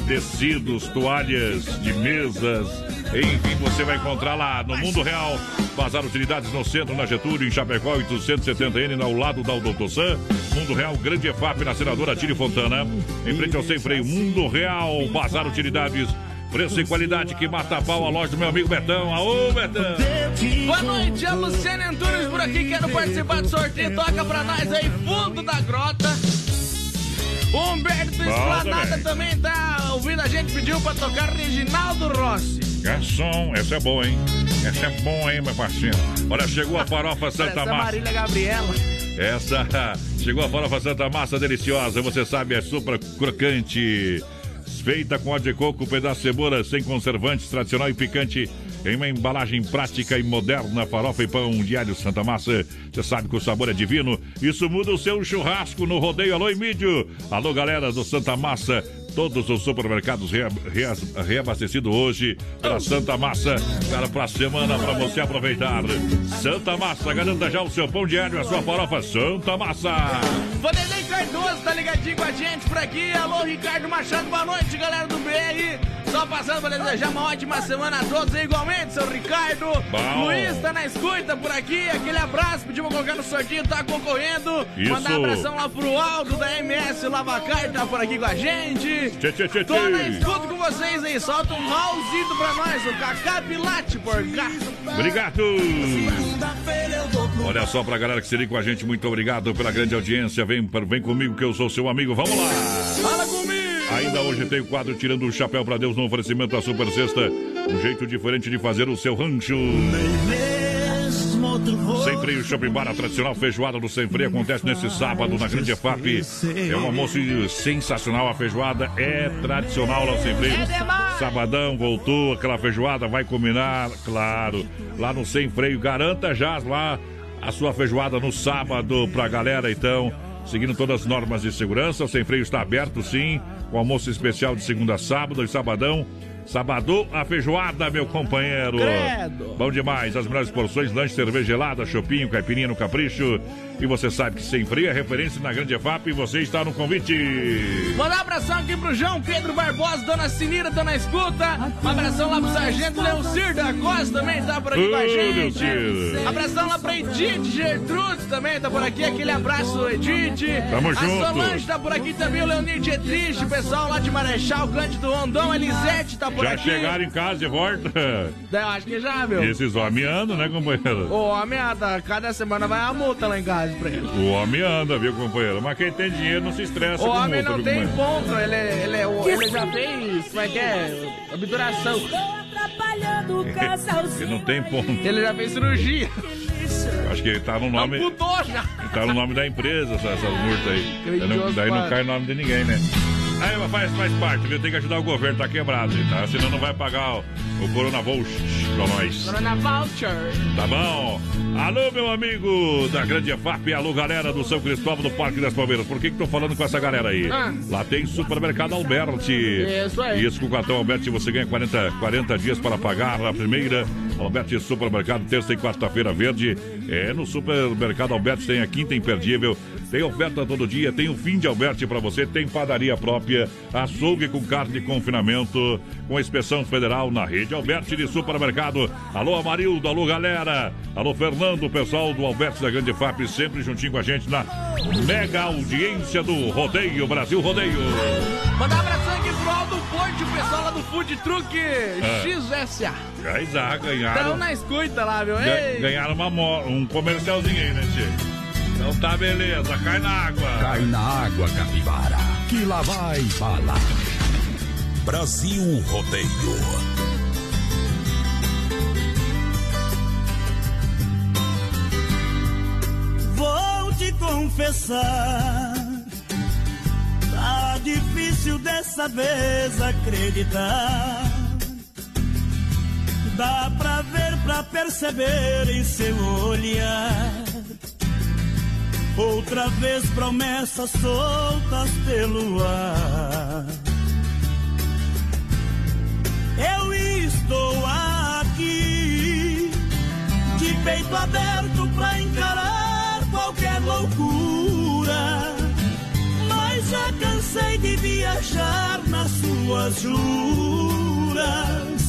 tecidos, toalhas de mesas, enfim, você vai encontrar lá no Mundo Real. Bazar Utilidades no centro, na Getúlio, em Chapecó, 870N, ao lado da Doutor Sam. Mundo Real, Grande EFAP, na Senadora Tire Fontana. Em frente ao Sem Freio, Mundo Real, Bazar Utilidades. Preço e qualidade que mata a pau a loja do meu amigo Betão. Aô, Betão! Boa noite, a Luciana Antunes por aqui. Quero participar do sorteio. Toca pra nós aí, fundo da grota. Humberto Esplanada também tá ouvindo a gente, pediu pra tocar Reginaldo Rossi. Garçom, essa é boa, hein? Essa é bom, hein, meu parceiro? Olha, chegou a farofa Santa Parece a Massa. Marília Gabriela. Essa chegou a farofa Santa Massa deliciosa, você sabe, é super crocante. Feita com óleo de coco, pedaço de cebola, sem conservantes, tradicional e picante. Em uma embalagem prática e moderna, farofa e pão diário Santa Massa. Você sabe que o sabor é divino. Isso muda o seu churrasco no rodeio. Alô, Emílio. Alô, galera do Santa Massa. Todos os supermercados rea, rea, reabastecidos hoje pela Santa Massa. Cara, pra semana pra você aproveitar. Santa Massa, garanta já o seu pão diário, a sua farofa Santa Massa. Vanderlei Cardoso tá ligadinho com a gente por aqui. Alô, Ricardo Machado, boa noite, galera do BR. Só passando pra desejar uma ótima semana a todos, igualmente, seu Ricardo. Bom. Luiz tá na escuta por aqui. Aquele abraço, pedimos colocar no sorteio, tá concorrendo. Isso. Mandar um abração lá pro Aldo da MS Lavacar, tá por aqui com a gente. Tchê, tchê, tchê, Tô na escuta com vocês aí. Solta um malzito pra nós, o Cacá Pilate por cá. Obrigado! Olha só pra galera que se liga com a gente, muito obrigado pela grande audiência. Vem, vem comigo que eu sou seu amigo. Vamos lá! Fala comigo! Ainda hoje tem o quadro Tirando o Chapéu pra Deus no oferecimento da Super Sexta. Um jeito diferente de fazer o seu rancho. Sem Freio Shopping Bar, a tradicional feijoada do Sem Freio acontece nesse sábado na Grande EFAP. É um almoço sensacional. A feijoada é tradicional lá no Sem Freio. Sabadão voltou, aquela feijoada vai combinar, claro. Lá no Sem Freio, garanta já lá a sua feijoada no sábado pra galera, então. Seguindo todas as normas de segurança, o Sem Freio está aberto sim, com almoço especial de segunda a sábado e sabadão. Sabadão, a feijoada, meu companheiro. Credo. Bom demais, as melhores porções, lanche, cerveja gelada, chopinho, caipirinha no capricho. E você sabe que sem frio é referência na Grande EFAP e você está no convite. Mandar um abração aqui pro João Pedro Barbosa, Dona Sinira, tá na escuta. Um abração lá pro Sargento Leocir da Costa também tá por aqui com a Ô, gente. Leocir. Abração lá pra Edith Gertrudes também tá por aqui. Aquele abraço, Edith. Tamo a junto. Solange tá por aqui também, o Leonir Dietrich, o pessoal lá de Marechal, Cândido Rondon, a Elisete tá por Já aqui. chegaram em casa de volta. Eu acho que já, meu. E esses homens andam, né, companheiro? O homem, cada semana vai uma multa lá em casa pra ele. O homem anda, viu, companheiro? Mas quem tem dinheiro não se estressa O com homem multa, não viu, tem companheiro? ponto, ele, ele, ele, ele já fez, como é que é? Obturação. Ele não tem ponto. Ele já fez cirurgia. Acho que ele tá no nome. Já. Tá no nome da empresa, essa, essas multas aí. Daí não, daí não cai o nome de ninguém, né? Aí faz, faz parte, viu? Tem que ajudar o governo, tá quebrado, tá? Senão não vai pagar o, o Corona Voucher pra nós. Corona Voucher. Tá bom? Alô, meu amigo da Grande EFAP, alô, galera do São Cristóvão do Parque das Palmeiras. Por que que tô falando com essa galera aí? Ah. Lá tem Supermercado Alberti. Isso aí. Isso, com o cartão Alberti você ganha 40, 40 dias para pagar a primeira. Alberti Supermercado, terça e quarta-feira verde. É, no Supermercado Alberti tem a quinta imperdível. Tem oferta todo dia, tem o fim de Alberti para você, tem padaria própria, açougue com carne de confinamento, com inspeção federal na rede Alberti de Supermercado. Alô, Amarildo, alô, galera. Alô, Fernando, pessoal do Alberti da Grande FAP, sempre juntinho com a gente na mega audiência do Rodeio, Brasil Rodeio. Mandar um abração aqui pro Aldo Porte, o pessoal lá do Food Truck É. XSA. Já já Estão ganharam, na escuta lá, viu? ga- ganharam uma um comercialzinho aí, né, Tchê? Então tá beleza, cai na água. Cai na água, capivara, que lá vai bala. Brasil Rodeio. Vou te confessar, tá difícil dessa vez acreditar. Dá pra ver, pra perceber em seu olhar. Outra vez promessas soltas pelo ar. Eu estou aqui de peito aberto pra encarar qualquer loucura. Mas já cansei de viajar na sua tuas juras.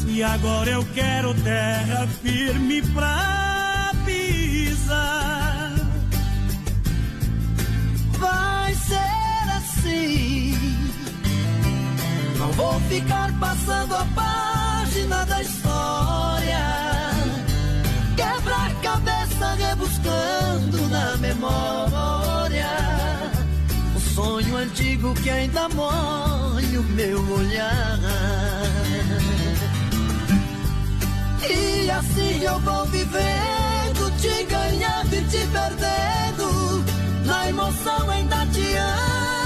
E agora eu quero terra firme pra pisar. Vai ser assim. Não vou ficar passando a página da história. Quebra a cabeça rebuscando na memória. O sonho antigo que ainda molha o meu olhar. E assim eu vou vivendo, te ganhando e te perdendo. Na emoção ainda te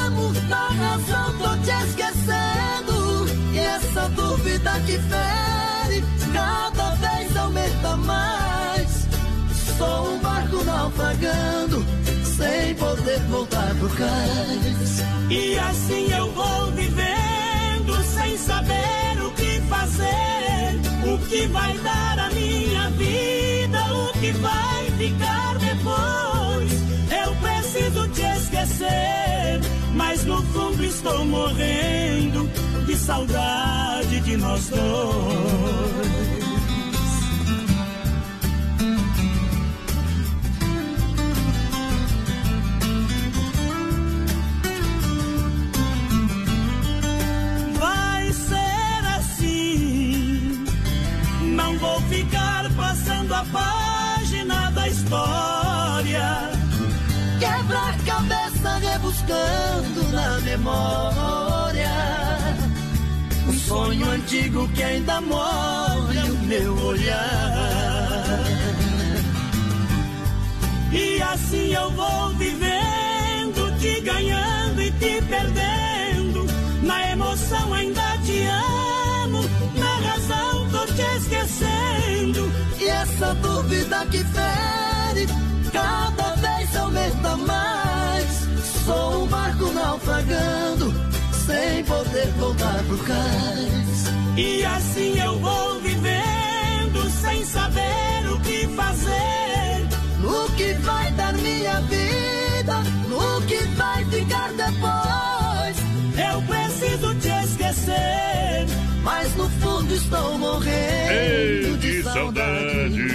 amo, na razão tô te esquecendo. E essa dúvida que fere, cada vez aumenta mais. Sou um barco naufragando, sem poder voltar pro cais. E assim eu vou vivendo, sem saber o que fazer. O que vai dar a minha vida, o que vai ficar depois. Esquecer, mas no fundo estou morrendo de saudade de nós dois. Vai ser assim. Não vou ficar passando a página da história. Cabeça rebuscando na memória. Um sonho antigo que ainda molha o meu olhar. E assim eu vou vivendo, te ganhando e te perdendo. Na emoção ainda te amo, na razão tô te esquecendo. E essa dúvida que fere, cada. Sou um barco naufragando, sem poder voltar pro cais. E assim eu vou vivendo, sem saber o que fazer. No que vai dar minha vida, no que vai ficar depois. Eu preciso te esquecer, mas no fundo estou morrendo Ei, de que saudade.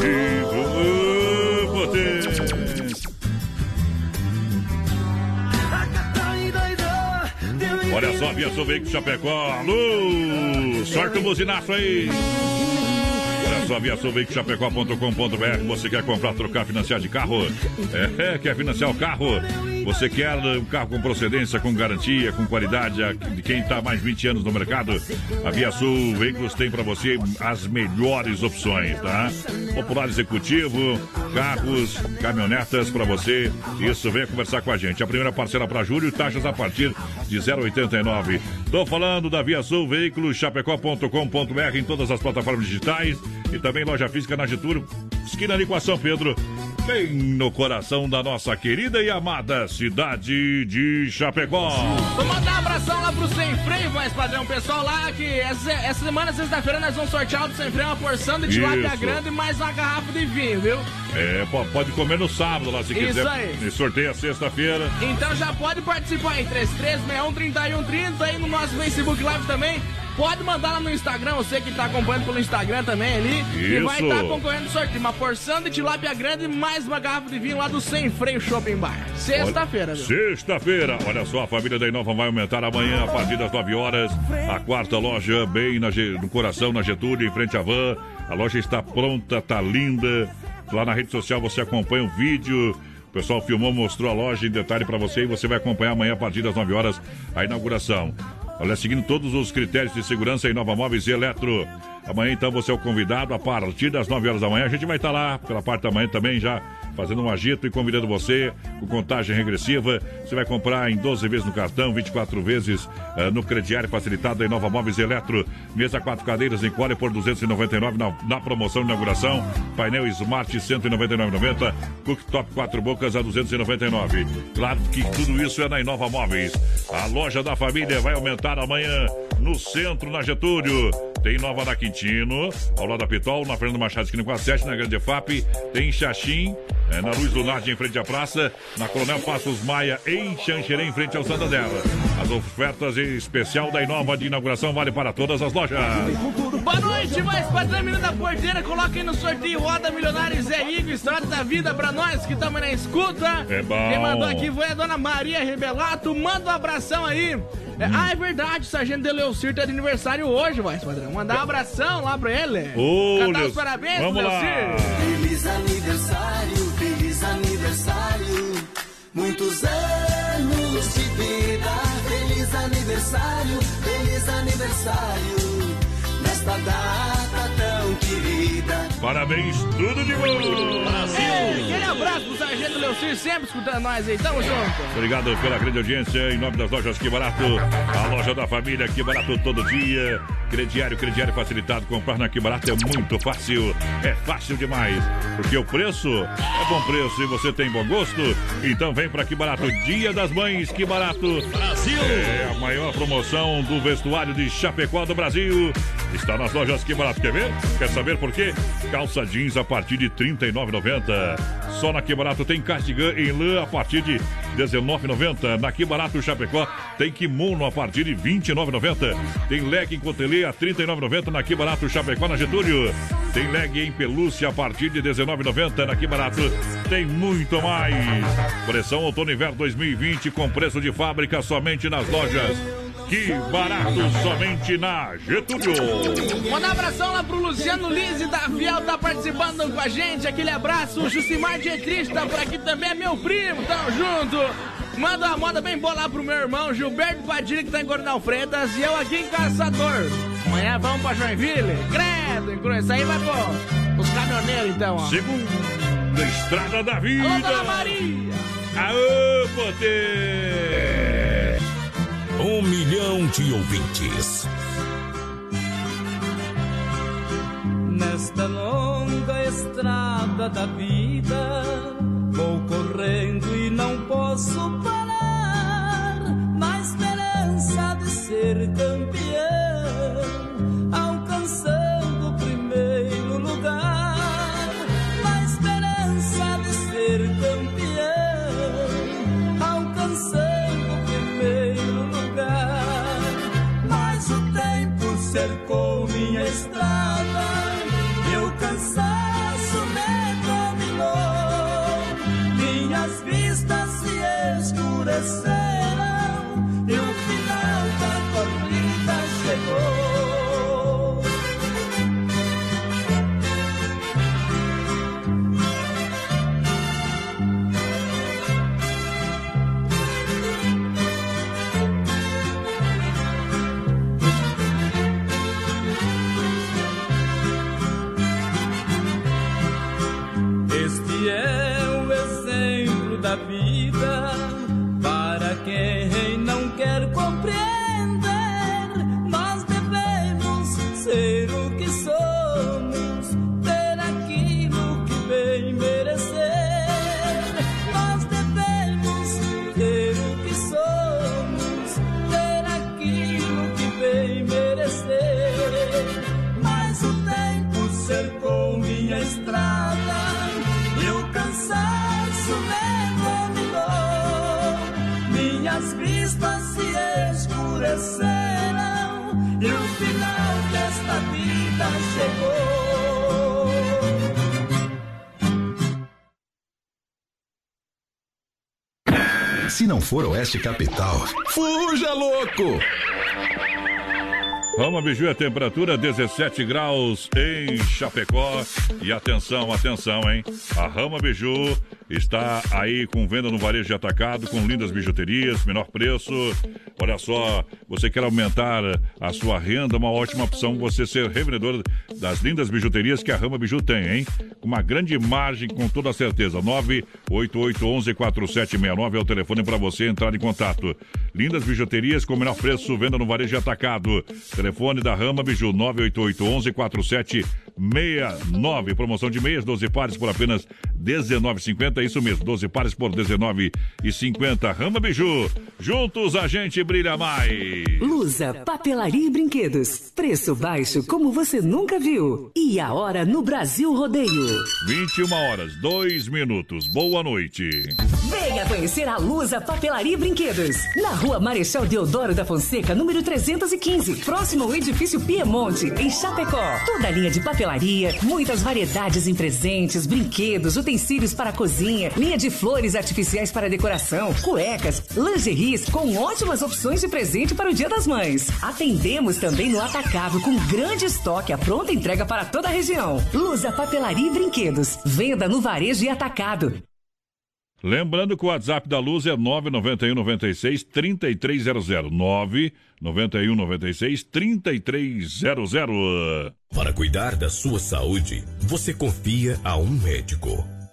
Amigo, Olha só, Via Sou Veículos Chapecó. Alô! Sorte o buzinaço aí. Olha só, via Chapecó.com.br. Você quer comprar, trocar, financiar de carro? É, quer financiar o carro? Você quer um carro com procedência, com garantia, com qualidade, de quem está mais 20 anos no mercado? A Via Sul Veículos tem para você as melhores opções, tá? Popular Executivo, carros, caminhonetas para você. Isso, venha conversar com a gente. A primeira parcela para julho, taxas a partir de 0,89. Tô falando da Via Sul Veículos, chapecó.com.br em todas as plataformas digitais e também loja física na Getúlio, esquina ali com a São Pedro, bem no coração da nossa querida e amada cidade de Chapecó. Vou mandar um abração lá pro Sem Freio, voz padrão. Pessoal lá que essa, essa semana, sexta-feira, nós vamos sortear do Sem Freio uma porção de tilápia Isso. grande e mais uma garrafa de vinho, viu? É, po- pode comer no sábado lá se Isso quiser. aí. E sorteia sexta-feira. Então já pode participar aí, 3361-3130 aí no nosso Facebook Live também. Pode mandar lá no Instagram, você que tá acompanhando pelo Instagram também ali. E vai Isso. estar concorrendo no sorteio. Uma porção de tilápia grande e mais uma garrafa de vinho lá do Sem Freio Shopping Bar. Sexta-feira, viu? Sexta-feira, olha só, a família da Inova vai aumentar amanhã a partir das 9 horas. A quarta loja, bem na no coração, na Getúlio, em frente à van. A loja está pronta, tá linda. Lá na rede social você acompanha o vídeo. O pessoal filmou, mostrou a loja em detalhe para você e você vai acompanhar amanhã a partir das 9 horas a inauguração. Olha, seguindo todos os critérios de segurança em Nova Móveis e Eletro. Amanhã, então, você é o convidado a partir das 9 horas da manhã. A gente vai estar lá pela parte da manhã também já fazendo um agito e convidando você com contagem regressiva. Você vai comprar em 12 vezes no cartão, 24 vezes eh, no crediário facilitado em Nova Móveis Eletro. Mesa quatro cadeiras em Core por 299 na, na promoção de inauguração. Painel Smart 199,90. Cooktop quatro bocas a 299. Claro que tudo isso é na Inova Móveis. A loja da família vai aumentar amanhã no centro, na Getúlio. Tem Nova da Quintino, ao lado da Pitol, na Fernando Machado, esquina com a 7, na Grande FAP. Tem Xaxim, é, na Luz do Norte, em frente à praça. Na Coronel Passos Maia, em Xanxerê, em frente ao Santa Dela. As ofertas em especial da Inova de inauguração vale para todas as lojas. Boa noite, mais padrão menino da porteira. Coloca aí no sorteio Roda Milionários Zé Igor, História da Vida pra nós que estamos na escuta. É bom. Quem mandou aqui foi a dona Maria Rebelato. Manda um abração aí. É, ah, é verdade, o Sargento Deleucir tá de aniversário hoje, vai, padrão. Mandar um abração lá pra ele. Ô, Cantar Leus- os parabéns Vamos pro lá. Deleucir. Feliz aniversário, feliz aniversário. Muitos anos de vida. Feliz aniversário, feliz aniversário. Nesta data tão querida. Parabéns, tudo de bom. Ei, aquele abraço pro Sargento Leocir, sempre escutando nós aí. Tamo junto. Obrigado pela grande audiência. Em nome das lojas Que Barato, a loja da família Que Barato todo dia. Crediário, crediário facilitado. Comprar na Que Barato é muito fácil. É fácil demais. Porque o preço é bom preço e você tem bom gosto. Então vem pra Que Barato. Dia das Mães, Que Barato. Brasil! É a maior promoção do vestuário de Chapecó do Brasil. Está nas lojas Que Barato. Quer ver? Quer saber por quê? Calça jeans a partir de R$ 39,90. Só na Que Barato tem cardigan em lã a partir de R$ 19,90. Na Que Barato Chapecó tem kimono a partir de R$ 29,90. Tem leg em cotelê a R$ 39,90 na Que Barato Chapecó na Getúlio. Tem leg em pelúcia a partir de R$ 19,90 na Que Barato. Tem muito mais. Pressão outono inverno 2020 com preço de fábrica somente nas lojas. Que barato somente na Getúlio. Mandar um abração lá pro Luciano Lise da Fiel, tá participando com a gente. Aquele abraço. O Jucimar Dietrich tá por aqui também, é meu primo, tamo junto. Manda uma moda bem boa lá pro meu irmão Gilberto Padilha, que tá em Coronel Freitas, e eu aqui em Caçador. Amanhã vamos pra Joinville. Credo. Isso aí vai pô, os caminhoneiros então, ó. Segunda Estrada da Vida. Alô, Dona Maria. Aô, poder! Um milhão de ouvintes. Nesta longa estrada da vida, vou correndo e não posso parar. Na esperança de ser campeão, cercou minha estrada o cansaço me dominou. Minhas vistas se escureceram Se não for Oeste Capital, fuja louco! Rama Biju, a temperatura 17 graus em Chapecó. E atenção, atenção, hein? A Rama Biju está aí com venda no varejo de atacado, com lindas bijuterias, menor preço. Olha só, você quer aumentar a sua renda, uma ótima opção você ser revendedor das lindas bijuterias que a Rama Biju tem, hein? Uma grande margem, com toda certeza. 988114769 é o telefone para você entrar em contato. Lindas bijuterias com menor preço, venda no varejo de atacado. Telefone da Rama Biju, 988114769. Promoção de meias, 12 pares por apenas 19,50. Isso mesmo, 12 pares por 19,50. Rama Biju. Juntos a gente brilha mais. Lusa, papelaria e brinquedos. Preço baixo como você nunca viu. E a hora no Brasil Rodeio. 21 horas, 2 minutos. Boa noite. Venha conhecer a Lusa Papelaria e Brinquedos. Na rua Marechal Deodoro da Fonseca, número 315. Próximo ao edifício Piemonte, em Chapecó. Toda a linha de papelaria, muitas variedades em presentes, brinquedos, utensílios para cozinha, linha de flores artificiais para decoração, cuecas, lingeries com ótimas opções de presente para o Dia das Mães. Atendemos também no atacado com grande estoque, a pronta entrega para toda a região. Lusa Papelaria e Brinquedos. Venda no varejo e atacado. Lembrando que o WhatsApp da Luz é 991 96 3300. 991 96 3300. Para cuidar da sua saúde, você confia a um médico.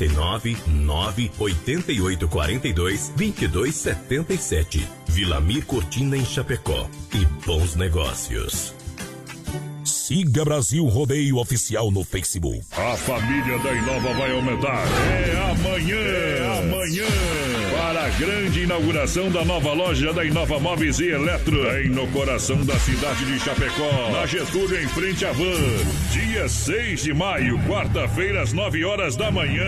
49 9 88 42 22 77. Vila Mir Cortina em Chapecó. E bons negócios. Siga Brasil Rodeio Oficial no Facebook. A família da Inova vai aumentar. É amanhã. É amanhã. Grande inauguração da nova loja da Inova Móveis e Eletro. Bem no coração da cidade de Chapecó. Na Getúlio, em frente à van. Dia 6 de maio, quarta-feira, às 9 horas da manhã.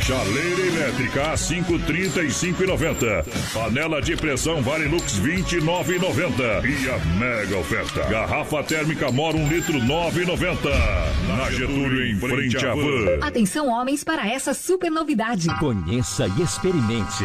Chaleira elétrica a 5,35,90. Panela de pressão Varilux 29,90. E a mega oferta. Garrafa térmica Mora 1 litro 9,90. Na Getúlio, em frente à van. Atenção, homens, para essa super novidade. Conheça e experimente.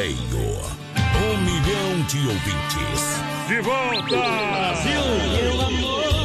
Um milhão de ouvintes. De volta! Brasil! Meu amor!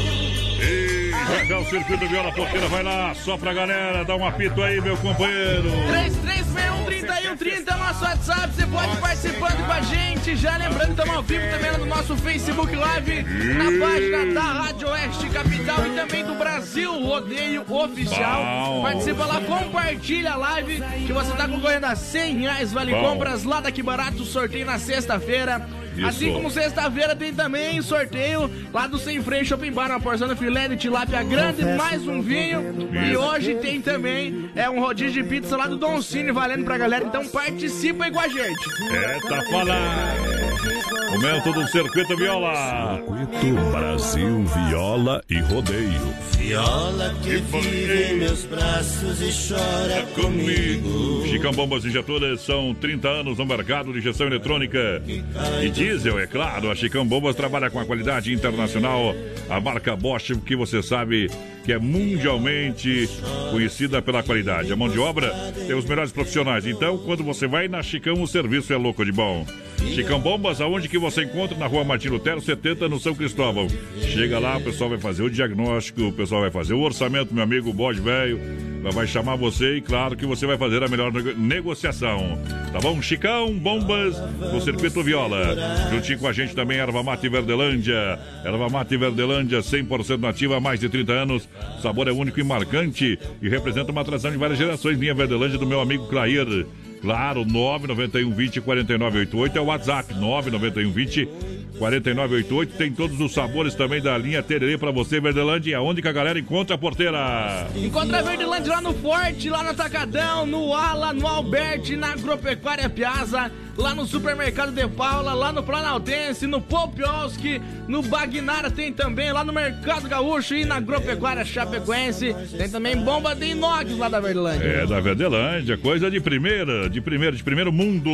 Já já o circuito viola porteira vai lá, só pra galera, dá um apito aí, meu companheiro. 3361 é o nosso WhatsApp, você pode participando com a gente. Já lembrando, estamos ao vivo também no nosso Facebook Live, na página da Rádio Oeste Capital e também do Brasil Rodeio Oficial. Bom. Participa lá, compartilha a live que você tá concorrendo a 100 reais, vale Bom. compras lá daqui barato, sorteio na sexta-feira. Isso. Assim como sexta-feira tem também sorteio lá do Sem Freio Shopping Bar, uma porção de filé de tilápia grande, mais um vinho. E Isso. hoje tem também é um rodízio de pizza lá do Don Cine valendo pra galera. Então participa aí com a gente. É, tá falando. Momento do circuito viola. Circuito Brasil Viola e Rodeio. Viola que vive em meus braços e chora comigo. Chicão Bombas Injetoras são 30 anos no mercado de injeção eletrônica e diesel, é claro. A Chicão Bombas trabalha com a qualidade internacional. A marca Bosch, que você sabe que é mundialmente conhecida pela qualidade. A mão de obra tem os melhores profissionais. Então, quando você vai na Chicão, o serviço é louco de bom. Chicão Bombas, aonde que você encontra? Na rua Martin Lutero, 70, no São Cristóvão. Chega lá, o pessoal vai fazer o diagnóstico, o pessoal vai fazer o orçamento, meu amigo bode velho. Vai chamar você e claro que você vai fazer a melhor nego- negociação. Tá bom? Chicão, bombas, no Circuito Viola. Juntinho com a gente também, Erva Mate Verdelândia. Erva Mate Verdelândia, 100% nativa há mais de 30 anos. O sabor é único e marcante e representa uma atração de várias gerações. Linha Verdelândia do meu amigo Clair. Claro, 991 20 4988 é o WhatsApp, 991 20 4988. Tem todos os sabores também da linha Tererê pra você, Verdelândia. Aonde que a galera encontra a porteira? Encontra a Verdelândia lá no Forte, lá no Atacadão, no Ala, no Alberti, na Agropecuária Piazza, lá no Supermercado de Paula, lá no Planaltense, no Popioski, no Bagnara tem também, lá no Mercado Gaúcho e na Agropecuária Chapecoense. Tem também bomba de inox lá da Verdelândia. É, da Verdelândia, coisa de primeira, de primeiro, de primeiro mundo.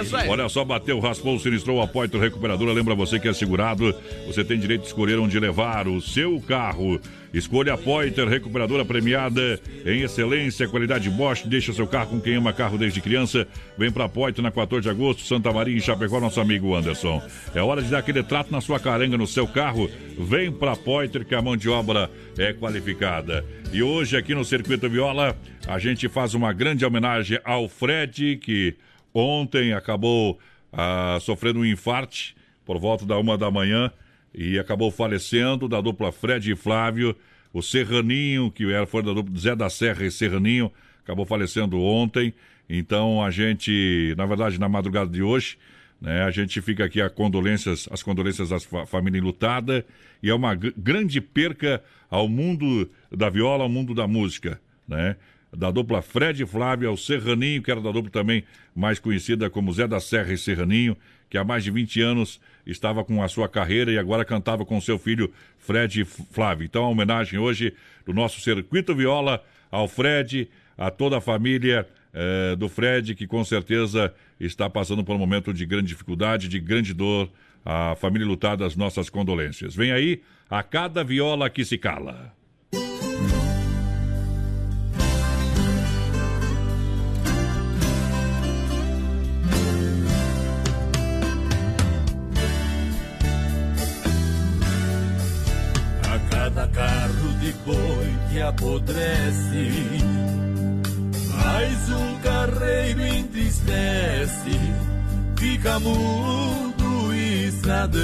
Isso aí. Olha só, bateu, raspou, sinistrou, a Poiter Recuperadora. Lembra você que é segurado, você tem direito de escolher onde levar o seu carro. Escolha a Poiter Recuperadora premiada em excelência, qualidade Bosch. Deixa seu carro com quem ama carro desde criança. Vem pra Poiter na 14 de agosto, Santa Maria, em Chapecó, nosso amigo Anderson. É hora de dar aquele trato na sua caranga, no seu carro. Vem pra Poiter que a mão de obra é qualificada. E hoje aqui no Circuito Viola, a gente faz uma grande homenagem ao Fred, que ontem acabou ah, sofrendo um infarte por volta da uma da manhã e acabou falecendo da dupla Fred e Flávio. O Serraninho, que era foi da dupla Zé da Serra e Serraninho, acabou falecendo ontem. Então a gente, na verdade, na madrugada de hoje, né, a gente fica aqui a condolências, as condolências da fa família enlutada e é uma grande perca ao mundo da viola, ao mundo da música, né? Da dupla Fred e Flávio, ao Serraninho, que era da dupla também mais conhecida como Zé da Serra e Serraninho, que há mais de 20 anos estava com a sua carreira e agora cantava com seu filho Fred Flávio. Então, a homenagem hoje do nosso Circuito Viola ao Fred, a toda a família eh, do Fred, que com certeza está passando por um momento de grande dificuldade, de grande dor. A família lutada, as nossas condolências. Vem aí, a cada viola que se cala. Apodrece, mais um carreiro entristece, fica mudo o estradão.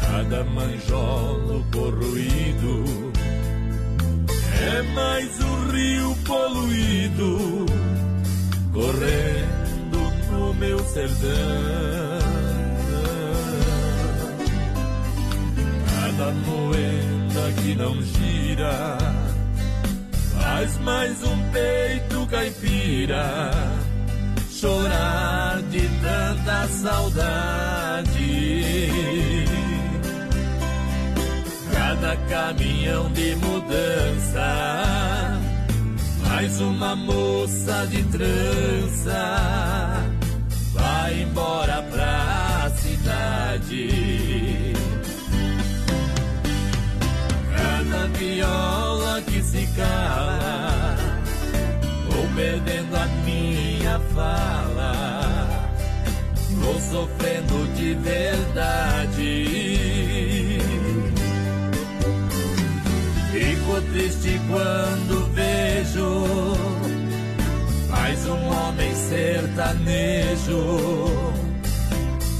Cada manjolo corroído é mais um rio poluído correndo no meu sertão. Cada moeda que não gira faz mais um peito caipira chorar de tanta saudade. Cada caminhão de mudança mais uma moça de trança vai embora pra cidade. Viola que se cala, vou perdendo a minha fala, vou sofrendo de verdade. Fico triste quando vejo mais um homem sertanejo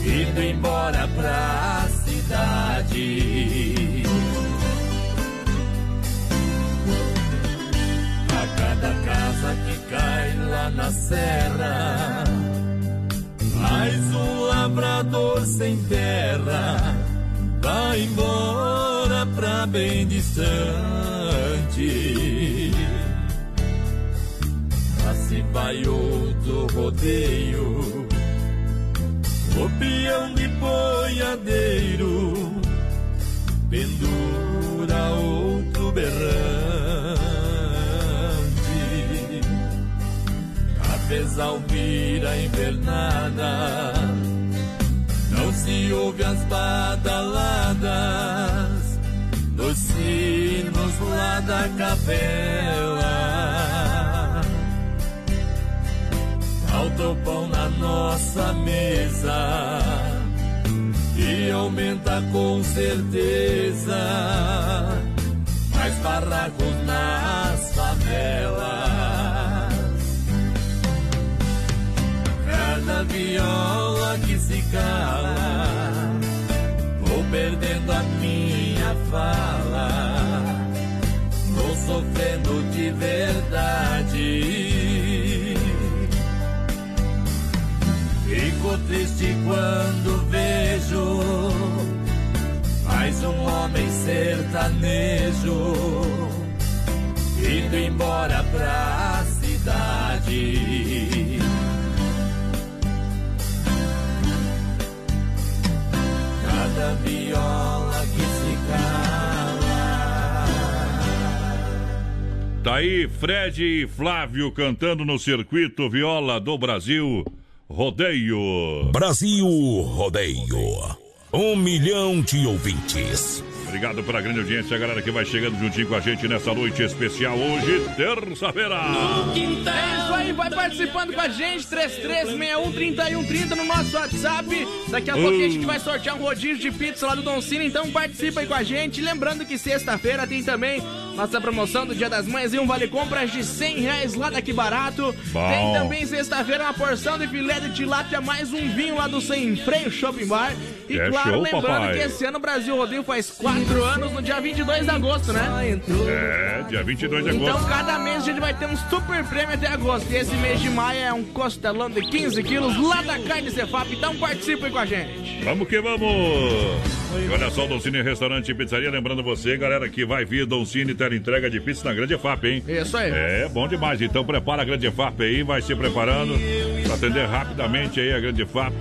indo embora pra cidade. A cada casa que cai lá na serra, mais um lavrador sem terra vai embora pra bem distante. Assim vai outro rodeio, o peão de boiadeiro, pendura outro berrante. A pesalmira invernada, não se ouve as badaladas dos sinos lá da capela. Falta pão na nossa mesa e aumenta com certeza mais barracos nas favelas. Viola que se cala, vou perdendo a minha fala, vou sofrendo de verdade. Fico triste quando vejo mais um homem sertanejo indo embora pra cidade. Viola que se cala. Tá aí Fred e Flávio cantando no circuito Viola do Brasil Rodeio. Brasil Rodeio. Um milhão de ouvintes. Obrigado pela grande audiência, a galera que vai chegando juntinho com a gente nessa noite especial hoje, terça-feira. É isso aí, vai participando com a gente, 33613130 no nosso WhatsApp. Daqui a pouquinho a gente vai sortear um rodízio de pizza lá do Don Cine, então participa aí com a gente. Lembrando que sexta-feira tem também nossa promoção do Dia das Mães e um vale compras de 100 reais lá daqui barato. Bom. Tem também sexta-feira uma porção de filé de tilápia, mais um vinho lá do Sem Freio Shopping Bar. E É claro, show, lembrando papai. que esse ano o Brasil Rodeio faz quatro anos no dia 22 de agosto, né? É, dia 22 de Então, agosto. cada mês a gente vai ter um super prêmio até agosto. E esse mês de maio é um costelão de 15 quilos lá da Carne Cefap. Então, participe com a gente. Vamos que vamos! E olha só, Don Cine Restaurante e Pizzaria, lembrando você, galera, que vai vir Don Cine ter entrega de pizza na Grande FAP, hein? Isso aí. É, bom demais. Então prepara a Grande FAP aí, vai se preparando para atender rapidamente aí a Grande FAP,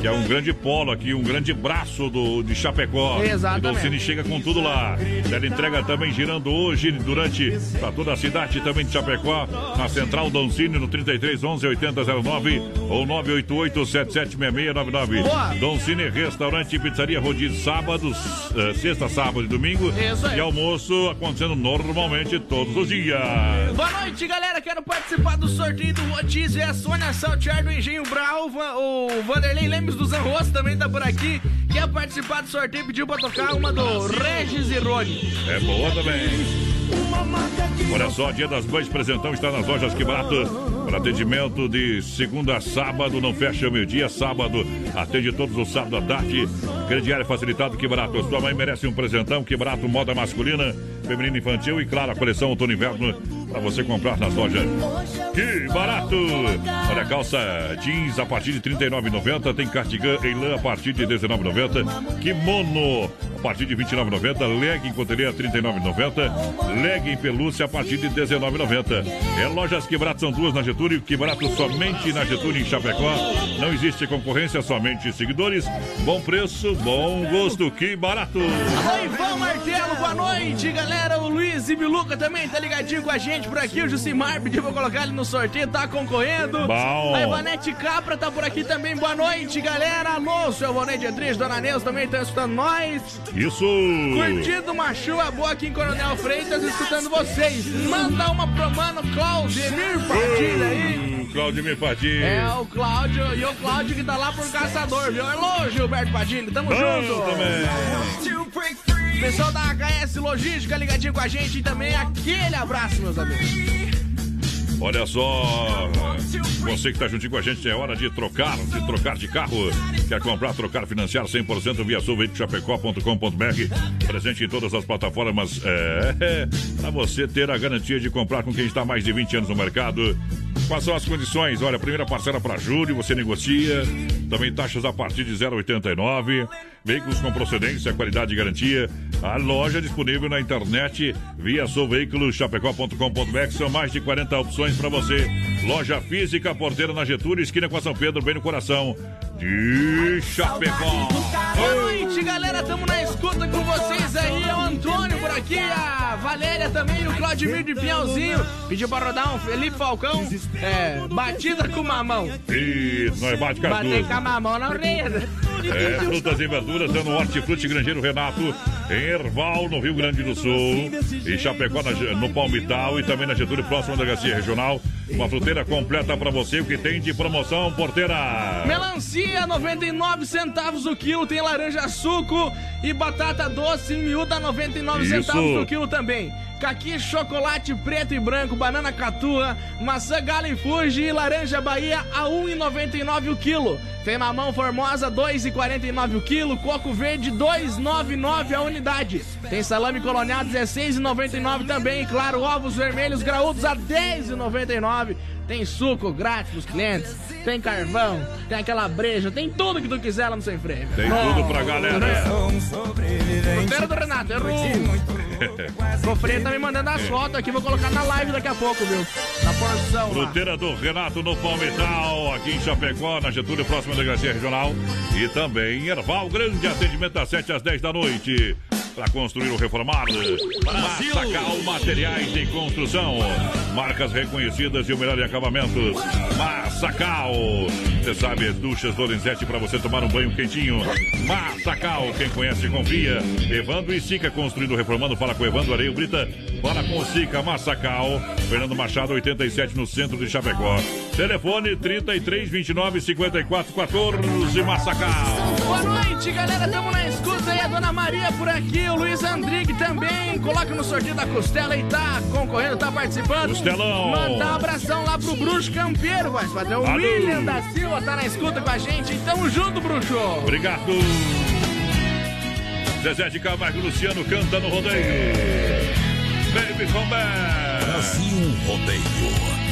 que é um grande polo aqui, um grande braço do, de Chapecó. Exatamente. E Don Cine chega com tudo lá. Tela entrega também girando hoje, durante, para toda a cidade também de Chapecó, na Central Don Cine, no 33 11 8009 ou 988 776699. Boa. Don Cine Restaurante e Pizzaria Rodízio sábados, eh, sexta, sábado e domingo. Isso aí. E almoço acontecendo normalmente todos os dias. Boa noite, galera. Quero participar do sorteio do rodízio. É a Sônia Saltiar do Engenho Brau. Va- O Vanderlei Lemes do Zanrosso também tá por aqui. Quer participar do sorteio? Pediu pra tocar uma do Regis e Rony. É boa também. Olha só, Dia das Mães, presentão está nas lojas Que Barato. Para atendimento de segunda a sábado, não fecha meio-dia, sábado, atende todos os sábados à tarde. Crediário facilitado Que Barato. Sua mãe merece um presentão Que Barato, moda masculina, feminina infantil e, claro, a coleção outono inverno para você comprar nas lojas. Que barato! Olha, calça jeans a partir de R$ 39,90. Tem cardigan em lã a partir de R$ 19,90. Kimono partir de R$ 29,90. Leg em coteria R$ 39,90. Leg em pelúcia a partir de R$ 19,90. É lojas que barato são duas na Getúlio. Que barato somente na Getúlio em Chapecó. Não existe concorrência, somente seguidores. Bom preço, bom gosto. Que barato! Ivan Martelo, boa noite, galera. O Luiz e Biluca também tá ligadinho com a gente por aqui. O Jucimar pediu pra colocar ele no sorteio, tá concorrendo. Bom. A Ivanete Capra tá por aqui também. Boa noite, galera. Alô, seu Vonete Atriz, Dona Neuza também tá escutando nós. Isso! Curtindo uma chuva boa aqui em Coronel Freitas, escutando vocês. Manda uma pro mano Claudemir Padilha aí. Hum, Claudemir Padilha. É, o Cláudio e o Cláudio que tá lá por caçador, viu? Alô, Gilberto Padilha, tamo Bom junto. também. Pessoal da HS Logística ligadinho com a gente e também aquele abraço, meus amigos. Olha só, você que está juntinho com a gente, é hora de trocar, de trocar de carro. Quer comprar, trocar, financiar 100% via sulveicochapecó.com.br. Presente em todas as plataformas. É, para você ter a garantia de comprar com quem está há mais de 20 anos no mercado. Quais são as condições? Olha, primeira parcela para julho, você negocia. Também taxas a partir de 0,89. Veículos com procedência, qualidade e garantia. A loja disponível na internet via souveículoschapecó.com.br. São mais de 40 opções para você. Loja física, porteira na Getúlio, esquina com a São Pedro, bem no coração de Chapecó. Boa noite, galera. Tamo na escuta com vocês aí. É o Antônio por aqui, a Valéria também, o Claudimir de Pinhalzinho. Pediu pra rodar um Felipe Falcão. É, batida com mamão. Isso, nós bate com Bater com a mamão na orelha. É, frutas e verduras dando hortifruti Grangeiro Renato, em Erval, no Rio Grande do Sul, e Chapecó na- no Palmital e também na Getúlio, próximo da Delegacia Regional. Uma fruteira completa para você, o que tem de promoção, porteira. Melancia, 99 centavos o quilo. Tem laranja suco e batata doce miúda, 99 Isso. centavos o quilo também. Caqui, chocolate preto e branco, banana catua, maçã gala e fuji e laranja Bahia a 1,99 o quilo. Tem mamão formosa, 2,49 o quilo. Coco verde, 2,99 a unidade. Tem salame colonial, 16,99 também. E claro, ovos vermelhos graúdos a 10,99. Tem suco grátis pros clientes, tem carvão, tem aquela breja, tem tudo que tu quiser lá no Sem Freio. Tem tudo pra galera. Fruteira do Renato, é ruim. O Freio tá me mandando as fotos aqui, vou colocar na live daqui a pouco, viu? Na porção lá. Fruteira do Renato no Palmital, aqui em Chapecó, na Getúlio, próxima delegacia regional. E também em Erval, grande atendimento das 7 às 10 da noite. Para construir ou reformar, Massacal Materiais de Construção. Marcas reconhecidas e o melhor em acabamentos. Massacal. Você sabe, as duchas Lorenzetti para você tomar um banho quentinho. Massacal, quem conhece confia. Evandro e Sica construindo reformando. Fala com o Evandro Areio Brita. Fala com o Sica Massacal. Fernando Machado 87 no centro de Chapecó. Telefone 33 29 54 14 Massacal. Boa noite, galera. Tamo na escuta aí. A dona Maria por aqui. O Luiz Andrigue também. Coloca no sorteio da costela e tá concorrendo, tá participando. Costelão. Mandar um abração lá pro Bruxo Campeiro, voz padrão. O. William da Silva tá na escuta com a gente. Tamo junto, Bruxo. Obrigado. Zezé de Camargo e Luciano canta no rodeio. Baby come back. Brasil Rodeio.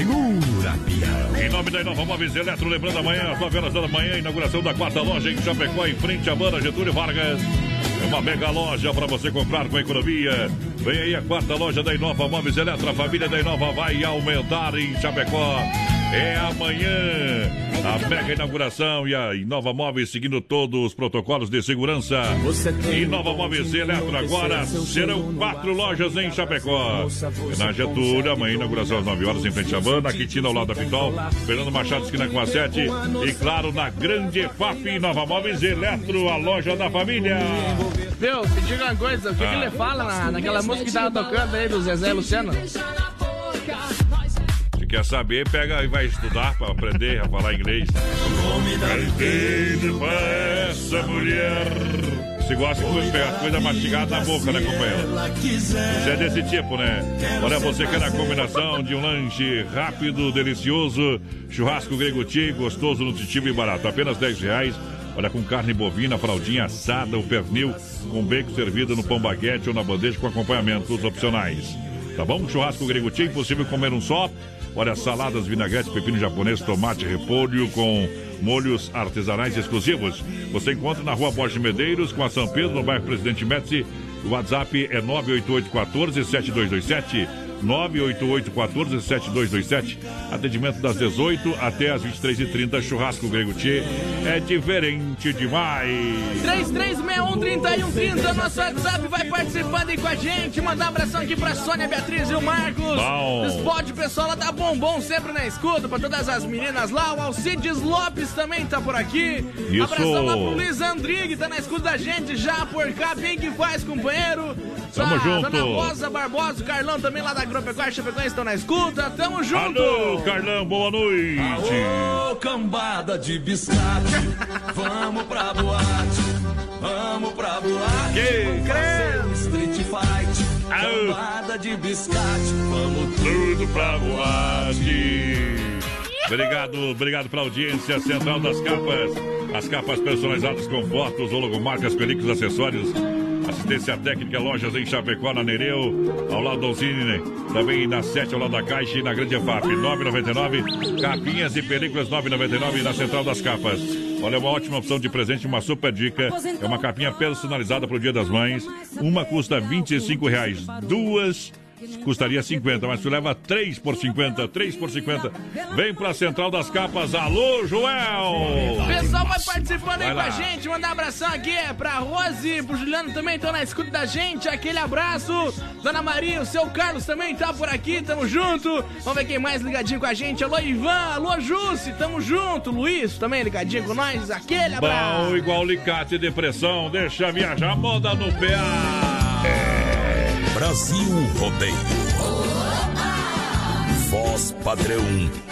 Segura, pião! Em nome da Inova Móveis Eletro, lembrando amanhã, às 9 horas da manhã, inauguração da quarta loja em Chapecó, em frente à Banda Getúlio Vargas. É uma mega loja para você comprar com economia. Vem aí a quarta loja da Inova Móveis Eletro. A família da Inova vai aumentar em Chapecó. É amanhã a mega inauguração e a Inova Móveis seguindo todos os protocolos de segurança. Inova Móveis Eletro agora serão quatro lojas em Chapecó. Na Getúlio, amanhã inauguração às 9 horas em frente à Banda, Quitina ao lado da Pitol, Fernando Machado esquina com a 7 e claro na Grande FAP Nova Móveis Eletro, a loja da família. Viu, te diga uma coisa, o que, que ele fala na, naquela música que tava tocando aí do Zezé Luciano? Quer saber, pega e vai estudar para aprender a falar inglês. Pra essa mulher. Se gosta de pegar coisa mastigada na boca, né, companheiro? Você é desse tipo, né? Olha, você quer a combinação de um lanche rápido, delicioso, churrasco grego gostoso, nutritivo e barato. Apenas 10 reais. Olha, com carne bovina, fraldinha assada, o pernil com bacon servido no pão baguete ou na bandeja com acompanhamentos opcionais. Tá bom? Churrasco grego impossível comer um só. Olha, saladas, vinagretes, pepino japonês, tomate, repolho com molhos artesanais exclusivos. Você encontra na rua Borges Medeiros, com a São Pedro, no bairro Presidente Médici. O WhatsApp é 988 14 7227. 988-14-7227. Atendimento das 18 até as 23h30. Churrasco Grego Tchê é diferente demais. 3361-3130, nosso WhatsApp vai participando aí com a gente. Mandar um abração aqui pra Sônia Beatriz e o Marcos. Bom. Spot, pessoal lá da Bombom, sempre na escuta. Pra todas as meninas lá. O Alcides Lopes também tá por aqui. Isso. Abração lá pro Luiz Andrigue, tá na escuta da gente já por cá. Bem que faz, companheiro. Tamo A junto. Dona Rosa Barbosa, o Carlão também lá da Agropecuária Chapecoense estão na escuta. Tamo junto. Alô, Carlão, boa noite. Ô, cambada de biscate, vamos pra boate, vamos pra boate. Que? Fazer um street fight, cambada de biscate, vamos tudo pra boate. Obrigado, obrigado pela audiência central das capas. As capas personalizadas com fotos, ou logomarcas, películas, acessórios. Assistência técnica, lojas em Chapecó, na Nereu, ao lado do Alcine, também na 7, ao lado da Caixa e na Grande EFAP, 9,99. Capinhas e películas, 9,99 na Central das Capas. Olha, é uma ótima opção de presente, uma super dica. É uma capinha personalizada para o Dia das Mães. Uma custa 25 reais. Duas custaria 50, mas tu leva 3 por 50, 3 por 50. Vem pra Central das Capas. Alô, Joel! O pessoal vai participando aí com a gente. Mandar um abração aqui é pra Rose, pro Juliano também, estão na escuta da gente. Aquele abraço. Dona Maria, o seu Carlos também tá por aqui, tamo junto. Vamos ver quem mais ligadinho com a gente. Alô, Ivan, alô, Jussi, tamo junto. Luiz também ligadinho com nós. Aquele abraço. Bom, igual alicate de pressão, deixa viajar, moda no PA. É Brasil Rodeio. Voz padrão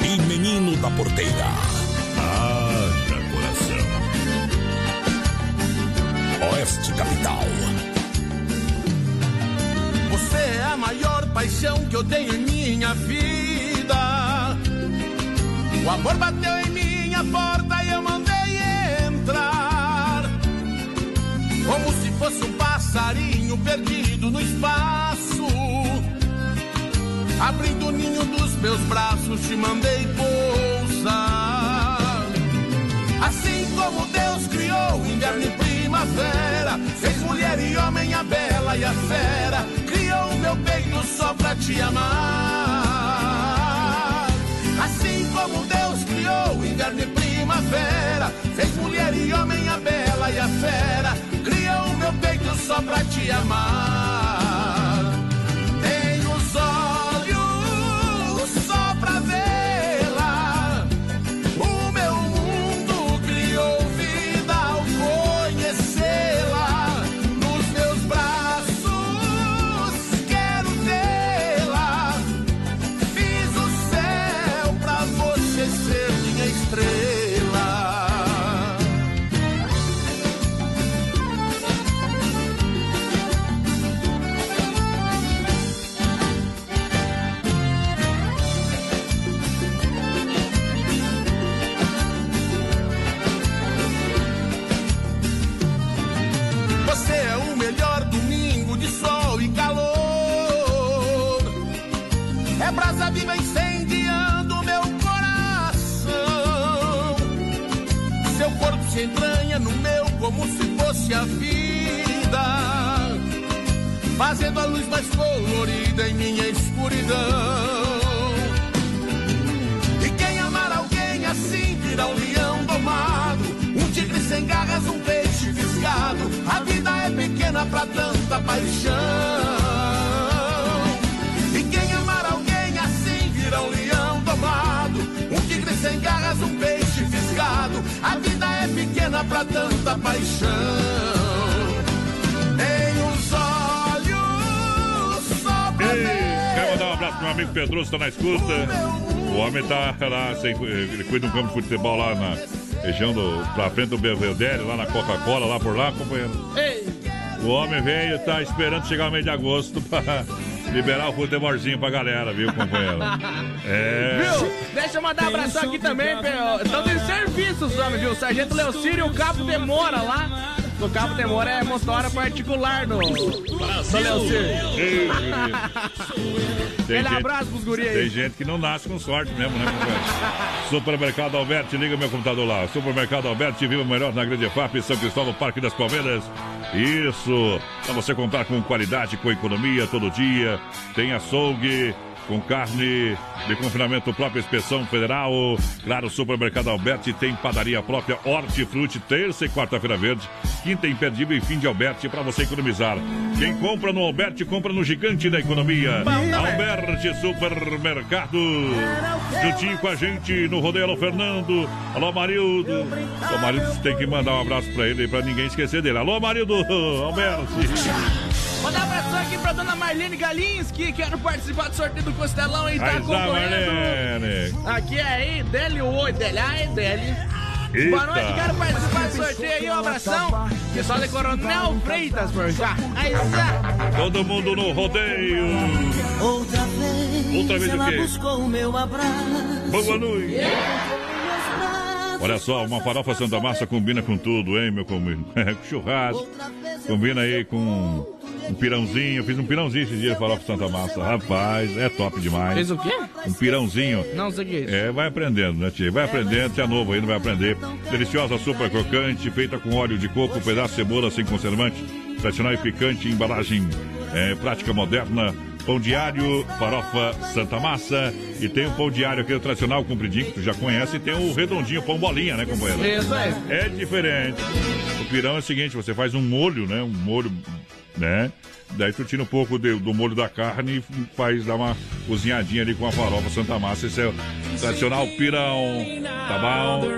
e menino da porteira. Haja coração. Oeste Capital. Você é a maior paixão que eu tenho em minha vida. O amor bateu em minha porta e eu mandei Abrindo o ninho dos meus braços, te mandei pousar. Assim como Deus criou inverno e primavera, fez mulher e homem a bela e a fera, criou o meu peito só pra te amar. Assim como Deus criou inverno e primavera, fez mulher e homem a bela e a fera, criou o meu peito só pra te amar. Fazendo a luz mais colorida em minha escuridão. E quem amar alguém assim virá um leão domado, um tigre sem garras, um peixe fisgado. A vida é pequena pra tanta paixão. E quem amar alguém assim virá um leão domado, um tigre sem garras, um peixe fisgado. A vida é pequena pra tanta paixão. Abraço pro meu amigo Pedroso, tá na escuta. O homem tá lá, sem- ele cuida de um campo de futebol lá na região do. pra frente do Belvedere, lá na Coca-Cola, lá por lá, companheiro. O homem veio tá esperando chegar o mês de agosto pra liberar o futebolzinho pra galera, viu, companheiro? É. Viu? Deixa eu mandar um abração aqui também. Estão de serviço os homens, viu? O Sargento Leocírio e o Cabo Demora lá. O Cabo Demora é motora particular do Leocírio. Tem gente- abraço pros guri aí. Tem gente que não nasce com sorte mesmo, né? Supermercado Alberti, liga meu computador lá. Supermercado Alberti, viva o melhor na Grande FAP, São Cristóvão, Parque das Palmeiras. Isso, pra você comprar com qualidade, com economia todo dia. Tem açougue, com carne de confinamento própria, inspeção federal. Claro, Supermercado Alberti tem padaria própria, hortifruti, terça e quarta-feira verde, quinta imperdível e fim de Alberti para você economizar. Quem compra no Alberti, compra no gigante da economia. Alberti Supermercado. Juntinho com a gente no Rodeio Alô Fernando. Alô, Marildo. O Marildo tem que mandar um abraço para ele, para ninguém esquecer dele. Alô, Marildo. Alberti. Mandar um abração aqui pra dona Marlene Galinski. Quero participar do sorteio do Costelão e tá. Marlene. Aqui é aí, Deli Oi, Deli, ai, Deli. Eita. Boa noite, quero participar do sorteio aí, um abração. Pessoal de Coronel Freitas, por cá. Aí está. Todo mundo no rodeio. Outra vez, Outra vez o ela quê? buscou o meu abraço. Boa noite. Olha só, uma farofa Santa Massa combina com tudo, hein, meu comigo? com churrasco. Combina aí com um pirãozinho. Eu fiz um pirãozinho esse dia de farofa Santa Massa. Rapaz, é top demais. Fez o quê? Um pirãozinho. Não sei o que é isso. É, vai aprendendo, né, tia? Vai aprendendo, você é novo ainda, vai aprender. Deliciosa super crocante, feita com óleo de coco, pedaço de cebola sem conservante, tradicional e picante, embalagem é, prática moderna. Pão diário, farofa Santa Massa. E tem o pão diário, aquele tradicional compridinho, que tu já conhece. E tem o redondinho, pão bolinha, né, companheiro? Isso aí. É diferente. O pirão é o seguinte, você faz um molho, né? Um molho, né? Daí tu tira um pouco de- do molho da carne e faz dar uma cozinhadinha ali com a farofa Santa Massa. Esse é o tradicional pirão, tá bom?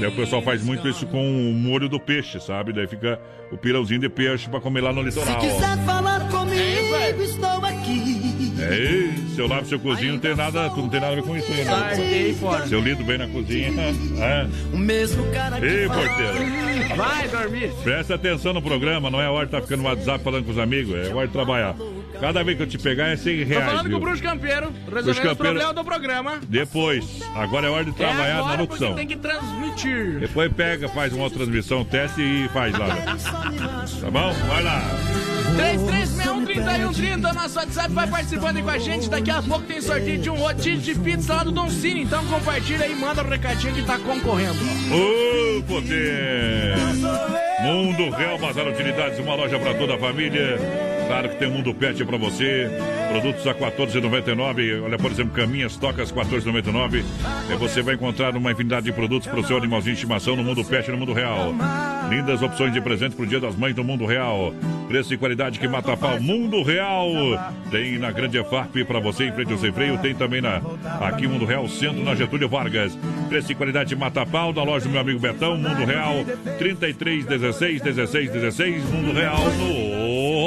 Daí o pessoal faz muito isso com o molho do peixe, sabe? Daí fica o pirãozinho de peixe pra comer lá no Se litoral. quiser falar comigo, estou aqui. É, isso, seu lavo, seu cozinho, não tem nada, tu não tem nada a ver com isso aí, né? Seu lido bem na cozinha, é. O mesmo cara que Ei, porteiro. Vai dormir. Presta atenção no programa, não é hora de estar ficando no WhatsApp falando com os amigos, é hora de trabalhar. Cada vez que eu te pegar é 100 Tô reais. falando com viu? o Bruxo Campeiro, Bruxo resolvendo os Campeiro. problemas do programa. Depois, agora é hora de É trabalhar agora na locução. tem que transmitir. Depois pega, faz uma outra transmissão, teste e faz lá. Tá bom? Vai lá. 33613130, nosso WhatsApp vai participando aí com a gente. Daqui a pouco tem sorteio de um rodízio de pizza lá do Don Cine. Então compartilha aí, manda o recadinho que tá concorrendo. Ô, poder! Mundo Real Bazar Utilidades, uma loja para toda a família. Claro que tem Mundo Pet para você. Produtos a R$ 14,99. Olha, por exemplo, caminhas, tocas, R$ 14,99. E você vai encontrar uma infinidade de produtos para o seu animalzinho de estimação no Mundo Pet e no Mundo Real. Lindas opções de presente para o Dia das Mães no Mundo Real. Preço e qualidade que mata pau. Mundo Real. Tem na Grande EFAP para você em frente ao sem freio. Tem também na aqui Mundo Real Centro, na Getúlio Vargas. Preço e qualidade mata pau da loja do meu amigo Betão. Mundo Real 33 16 16 16. Mundo Real no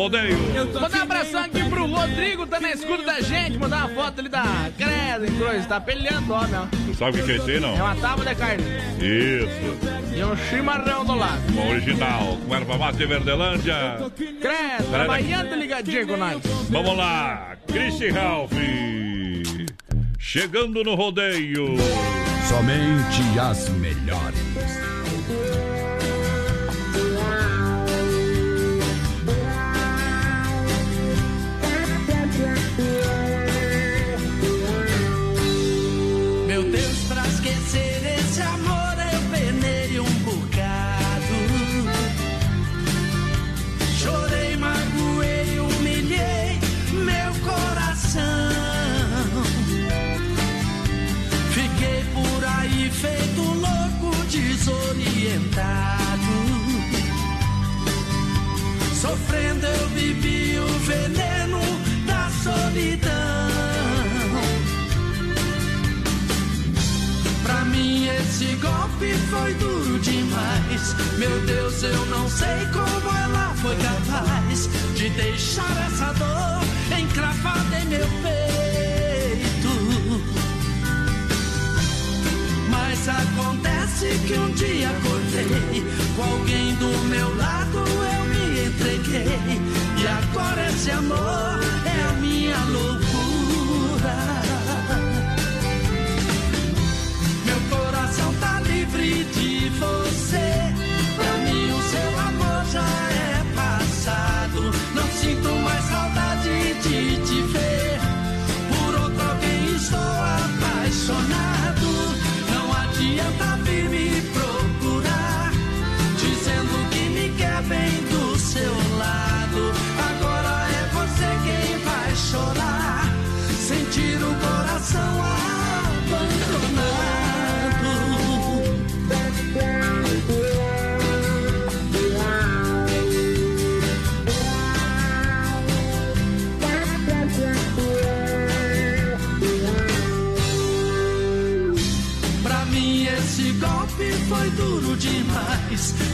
rodeio. Mandar um abração aqui pro Rodrigo, tá na escuta da gente. Mandar uma foto ali da Credo, em Cruz. Tá pelhando, ó, meu. Tu sabe o que é isso aí, não? É uma tábua de carne. Isso. E um chimarrão do lado. Uma original. Com erva mate Verdelândia. Credo, trabalhando ligadinho com nós. Vamos lá. Christy Ralph. Chegando no rodeio. Somente as melhores. Esse golpe foi duro demais. Meu Deus, eu não sei como ela foi capaz de deixar essa dor encravada em meu peito. Mas acontece que um dia acordei com alguém do meu lado, eu me entreguei. E agora esse amor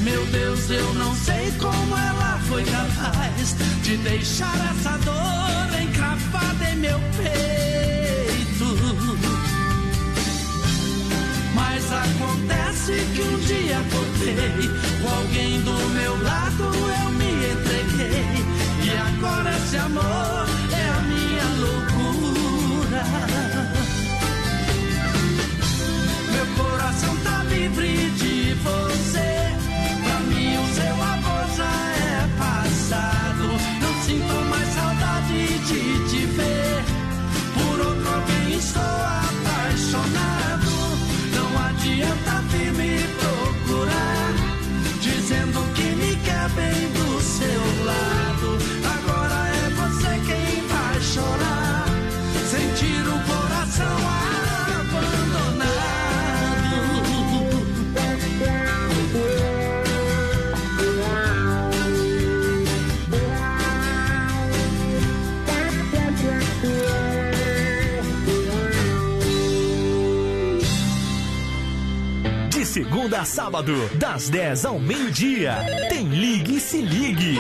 Meu Deus, eu não sei como ela foi capaz de deixar essa dor encravada em meu peito. Mas acontece que um dia acordei com alguém do meu lado, eu me entreguei. E agora esse amor a sábado, das 10 ao meio-dia, tem Ligue e Se Ligue.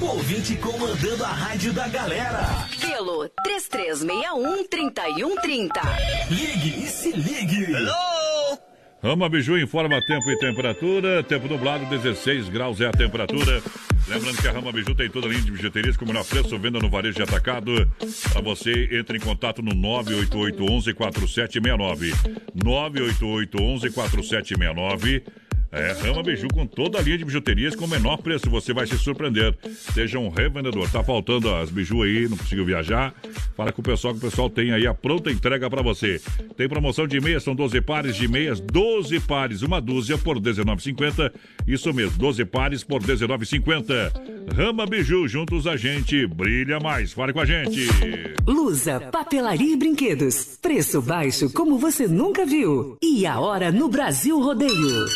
O ouvinte comandando a rádio da galera. Pelo 3361-3130. Ligue e Se Ligue. Rama Biju informa tempo e temperatura. Tempo nublado, 16 graus é a temperatura. Lembrando que a Rama Biju tem toda a linha de bijuterias com o menor preço, venda no varejo de atacado. Para você, entre em contato no 988114769. 988114769. É, Rama Biju com toda a linha de bijuterias com o menor preço. Você vai se surpreender. Seja um revendedor. Tá faltando as biju aí, não conseguiu viajar. Fala com o pessoal que o pessoal tem aí a pronta entrega para você. Tem promoção de meias, são 12 pares de meias, 12 pares, uma dúzia por R$19,50. Isso mesmo, 12 pares por R$19,50. Rama Biju, juntos a gente brilha mais. Fale com a gente. Lusa, papelaria e brinquedos. Preço baixo como você nunca viu. E a hora no Brasil Rodeio.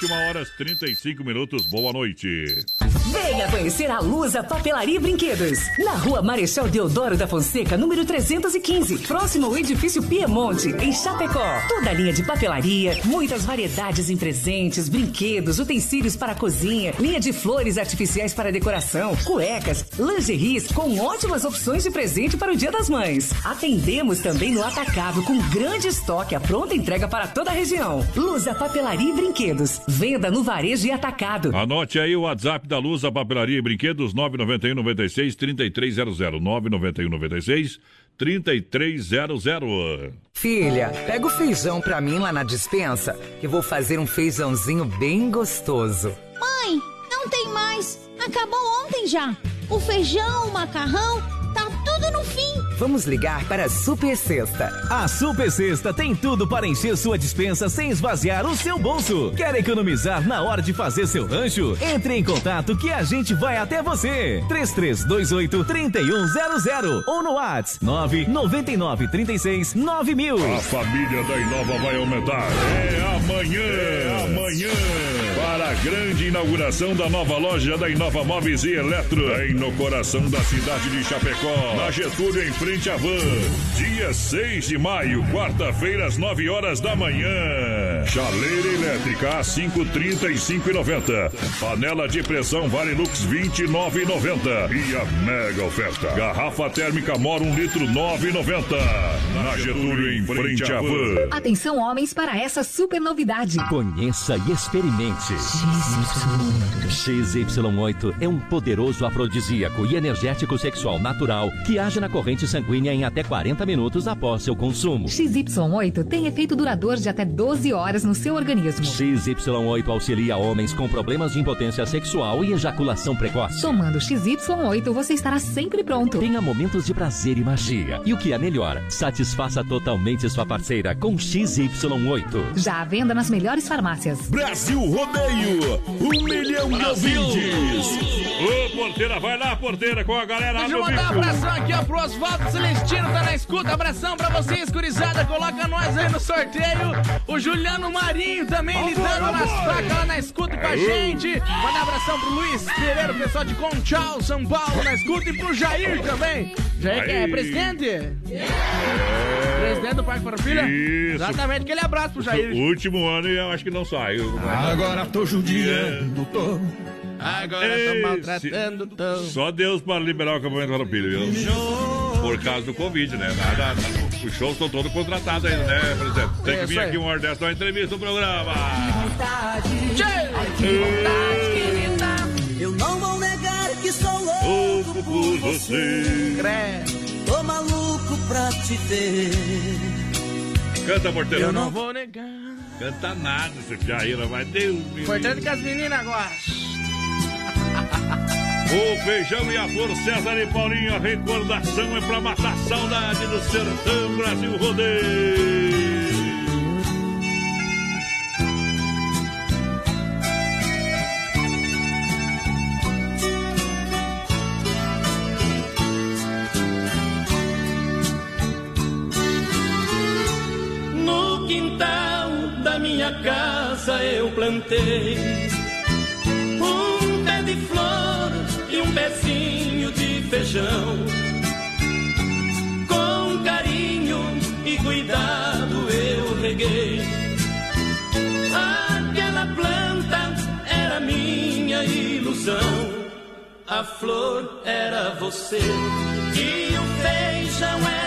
21 horas 35 minutos. Boa noite. Venha conhecer a Lusa Papelaria e Brinquedos. Na rua Marechal Deodoro da Fonseca, número 315. Próximo ao edifício Piemonte, em Chapecó. Toda a linha de papelaria, muitas variedades em presentes, brinquedos, utensílios para cozinha, linha de flores artificiais para decoração, cuecas, lingeries com ótimas opções de presente para o Dia das Mães. Atendemos também no atacado com grande estoque, a pronta entrega para toda a região. Lusa Papelaria e Brinquedos. Venda no varejo e atacado. Anote aí o WhatsApp da Luz, a papelaria e brinquedos, 991 96 3300. 991 96 3300. Filha, pega o feijão pra mim lá na dispensa, que vou fazer um feijãozinho bem gostoso. Mãe, não tem mais. Acabou ontem já. O feijão, o macarrão, tá tudo no fim. Vamos ligar para a Super Sexta. A Super Sexta tem tudo para encher sua dispensa sem esvaziar o seu bolso. Quer economizar na hora de fazer seu rancho? Entre em contato que a gente vai até você. 3328 3100 ou no WhatsApp 999 36 9000. A família da Inova vai aumentar. É amanhã. É amanhã. Para a grande inauguração da nova loja da Inova Móveis e Eletro. Bem no coração da cidade de Chapecó. Na Getúlio, em frente à van. Dia 6 de maio, quarta-feira, às 9 horas da manhã. Chaleira elétrica a 5,35,90. Panela de pressão Varilux 29,90. E a mega oferta. Garrafa térmica Mor 1 litro 9,90. Na Getúlio, em frente à van. Atenção, homens, para essa super novidade. Conheça e experimente. XY8 é um poderoso afrodisíaco e energético sexual natural que age na corrente sanguínea em até 40 minutos após seu consumo. XY8 tem efeito duradouro de até 12 horas no seu organismo. XY8 auxilia homens com problemas de impotência sexual e ejaculação precoce. Tomando XY8, você estará sempre pronto. Tenha momentos de prazer e magia. E o que é melhor, satisfaça totalmente sua parceira com XY8. Já à venda nas melhores farmácias. Brasil Rodeio, um milhão de ouvintes. Ô, porteira, vai lá, porteira, com a galera Deixa eu mandar um abração aqui, ó, pro Oswaldo Celestino, tá na escuta. Abração pra vocês, gurizada. Coloca nós aí no sorteio. O Juliano Marinho também lidando nas facas lá na escuta com a gente. Mandar abração pro Luiz Pereira, o pessoal de Conchal, São Paulo, na escuta. E pro Jair também. Jair que é presidente? Presidente do Parque Farroupilha? Isso. Exatamente, aquele abraço pro Jair. O último ano eu acho que não saiu. Agora tô judiando, tô. Agora tô Esse- maltratando, tô. Só Deus para liberar o acampamento Farroupilha, viu? Por causa do Covid, né? Nada, os shows estão todos contratados ainda, né, presidente? Tem que Isso vir aí. aqui uma hora dessa, dar uma entrevista no programa. Eu não vou negar que sou Louco por você. Tô maluco pra te ver. Canta, porteiro. Eu não vou negar. Canta nada, esse Jair, vai Deus me Importante que as meninas gostem. O feijão e a flor César e Paulinho, a recordação é pra matar a saudade do sertão Brasil Rodeio. No quintal da minha casa eu plantei pezinho de feijão. Com carinho e cuidado eu reguei. Aquela planta era minha ilusão. A flor era você e o feijão era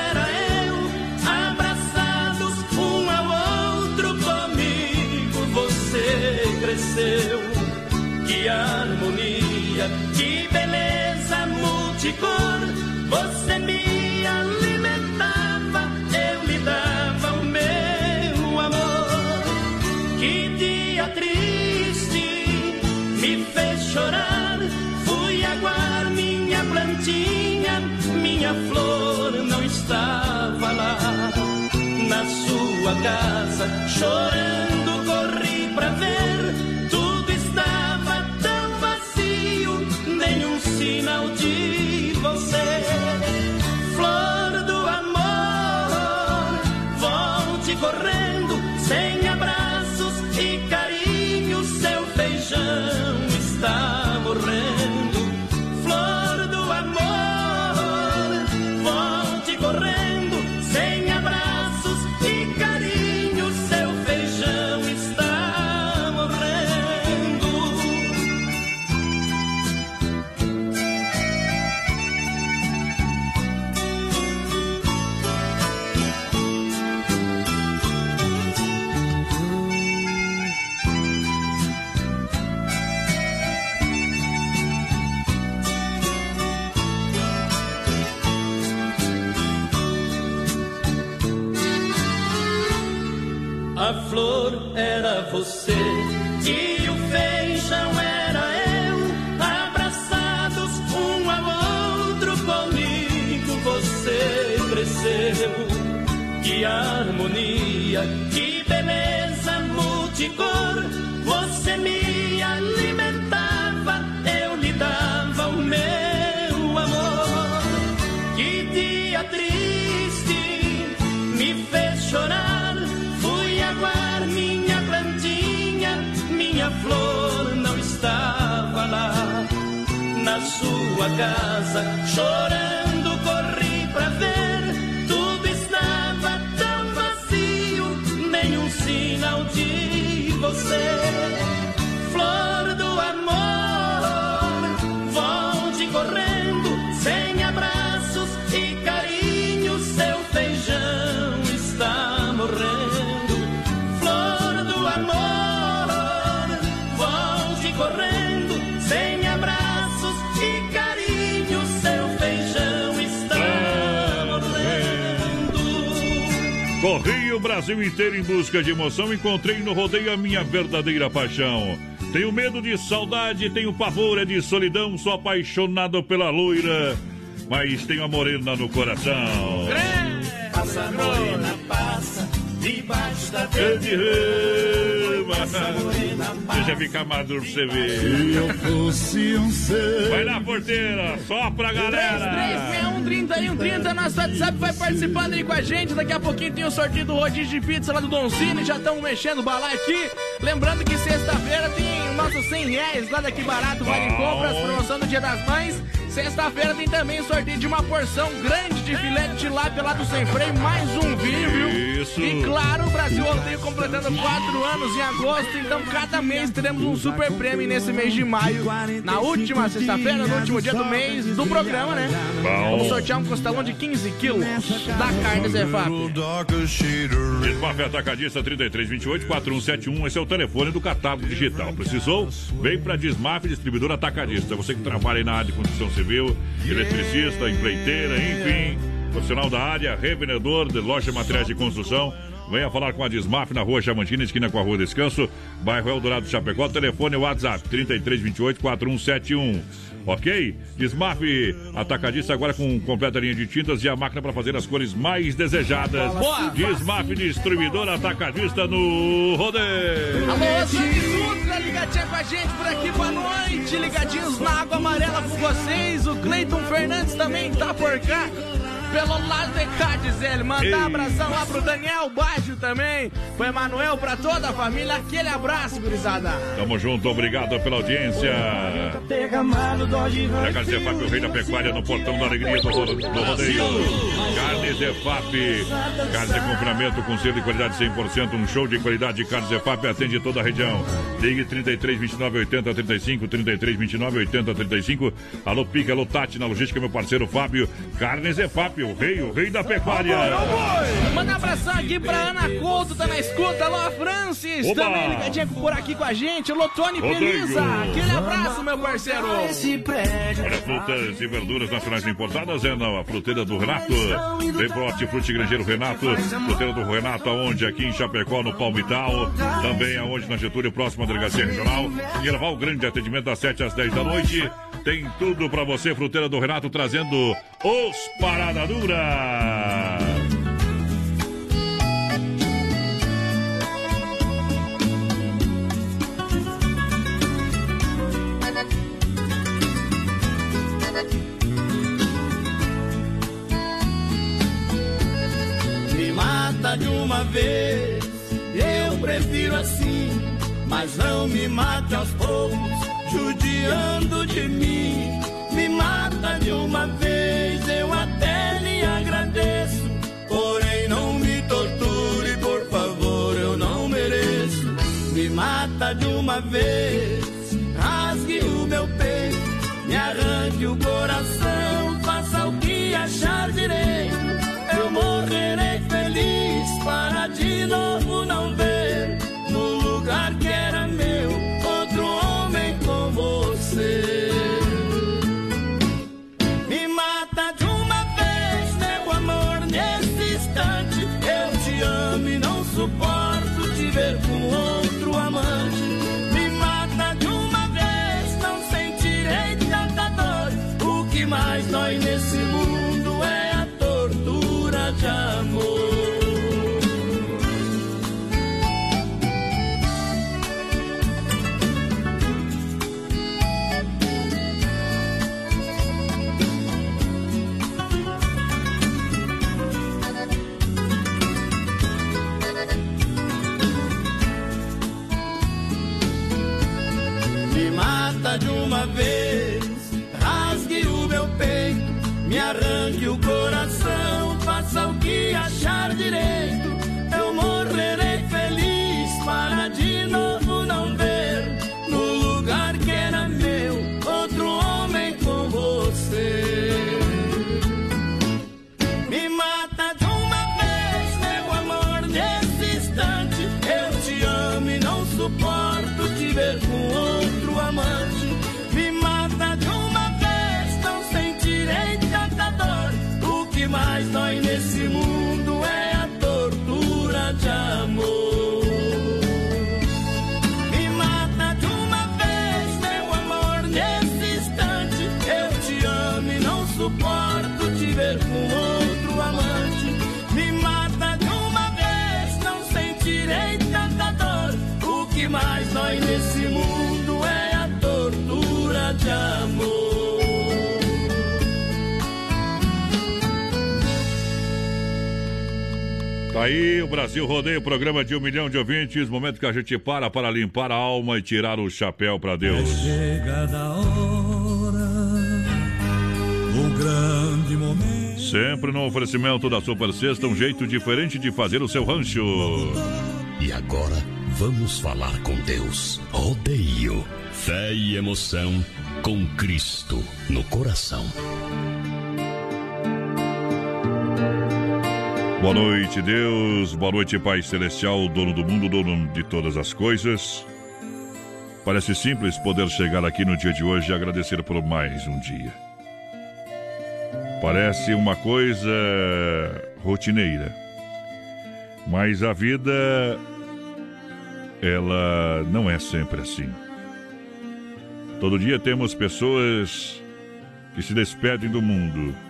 Você me alimentava, eu lhe dava o meu amor. Que dia triste me fez chorar. Fui aguar minha plantinha, minha flor não estava lá. Na sua casa, chorando, corri pra ver. Casa, chorando, Brasil inteiro em busca de emoção, encontrei no rodeio a minha verdadeira paixão. Tenho medo de saudade, tenho pavor é de solidão, sou apaixonado pela loira, mas tenho a morena no coração. Passa morena, passa, debaixo da Grande Deixa ficar maduro pra você ver. Se eu fosse um ser. Vai na porteira, só pra galera. 3361 nosso WhatsApp vai participando aí com a gente. Daqui a pouquinho tem o sorteio do rodízio de pizza lá do Don Cine. Já estamos mexendo o balai aqui. Lembrando que sexta-feira tem nossos 100 reais lá daqui barato. Vale compras, promoção do Dia das Mães. Sexta-feira tem também sorteio de uma porção grande de filé de tilápia lá do Sem Freio. Mais um vinho, viu? Isso. E claro, o Brasil Rodeio completando 4 anos em agosto. Então cada mês teremos um super prêmio nesse mês de maio. Na última sexta-feira, no último dia do mês do programa, né? Bom. Vamos sortear um costelão de 15 quilos da carne Fábio. Desmafia Atacadista 3328-4171. Esse é o telefone do catálogo digital. Precisou? Vem pra Desmaf Distribuidor Atacadista. Você que trabalha aí na área de construção civil, eletricista, empreiteira, enfim. Profissional da área, revendedor de loja de materiais de construção. Venha falar com a Desmaf na rua Chamantina, esquina com a rua Descanso, bairro Eldorado Chapecó. Telefone WhatsApp 3328-4171. Ok? Desmaf Atacadista agora com completa linha de tintas e a máquina para fazer as cores mais desejadas. Boa! Desmaf Distribuidor Atacadista no Rodeio. Alô, ligadinha com a gente por aqui, boa noite. Ligadinhos na Água Amarela com vocês. O Cleiton Fernandes também tá por cá. Pelo lado de cá, diz ele. Mandar abração lá pro Daniel Baixo também. Pro Emanuel, pra toda a família. Aquele abraço, gurizada. Tamo junto, obrigado pela audiência. É Carne Zefap, o rei da pecuária, no portão da alegria do, ro- do rodeio. Carne Zefap, carne de confinamento com selo de qualidade 100%, um show de qualidade de carne Zefap, atende toda a região. Ligue 33 29 80 35, 33 29 80 35. Alô Pica, alô Tati, na logística, meu parceiro Fábio. Carne Zefap, o rei, o rei da pecuária. Manda um abração aqui pra Ana Couto, tá na escuta. Alô, Francis, Oba! também ligadinha por aqui com a gente. Alô, Tony Rodeio. Belisa. Aquele abraço, meu parceiro. Olha, frutas e verduras nacionais importadas é na fruteira do Renato. Vem pro Hortifruti Grangeiro Renato. Fruteira do Renato, aonde? Aqui em Chapecó, no Palmital. Também aonde? Na Getúlio, próxima à Delegacia Regional. Em Erval, grande atendimento das 7 às 10 da noite. Tem tudo pra você, Fruteira do Renato, trazendo os Parada Dura. Me mata de uma vez, eu prefiro assim. Mas não me mate aos poucos, judiando de mim. Me mata de uma vez, de uma vez, aí o Brasil Rodeio, programa de um milhão de ouvintes. Momento que a gente para para limpar a alma e tirar o chapéu para Deus. É chegada a hora, o grande momento. Sempre no oferecimento da Super Sexta, um jeito diferente de fazer o seu rancho. E agora vamos falar com Deus. Rodeio. Fé e emoção com Cristo no coração. Boa noite, Deus. Boa noite, Pai Celestial, dono do mundo, dono de todas as coisas. Parece simples poder chegar aqui no dia de hoje e agradecer por mais um dia. Parece uma coisa rotineira. Mas a vida ela não é sempre assim. Todo dia temos pessoas que se despedem do mundo.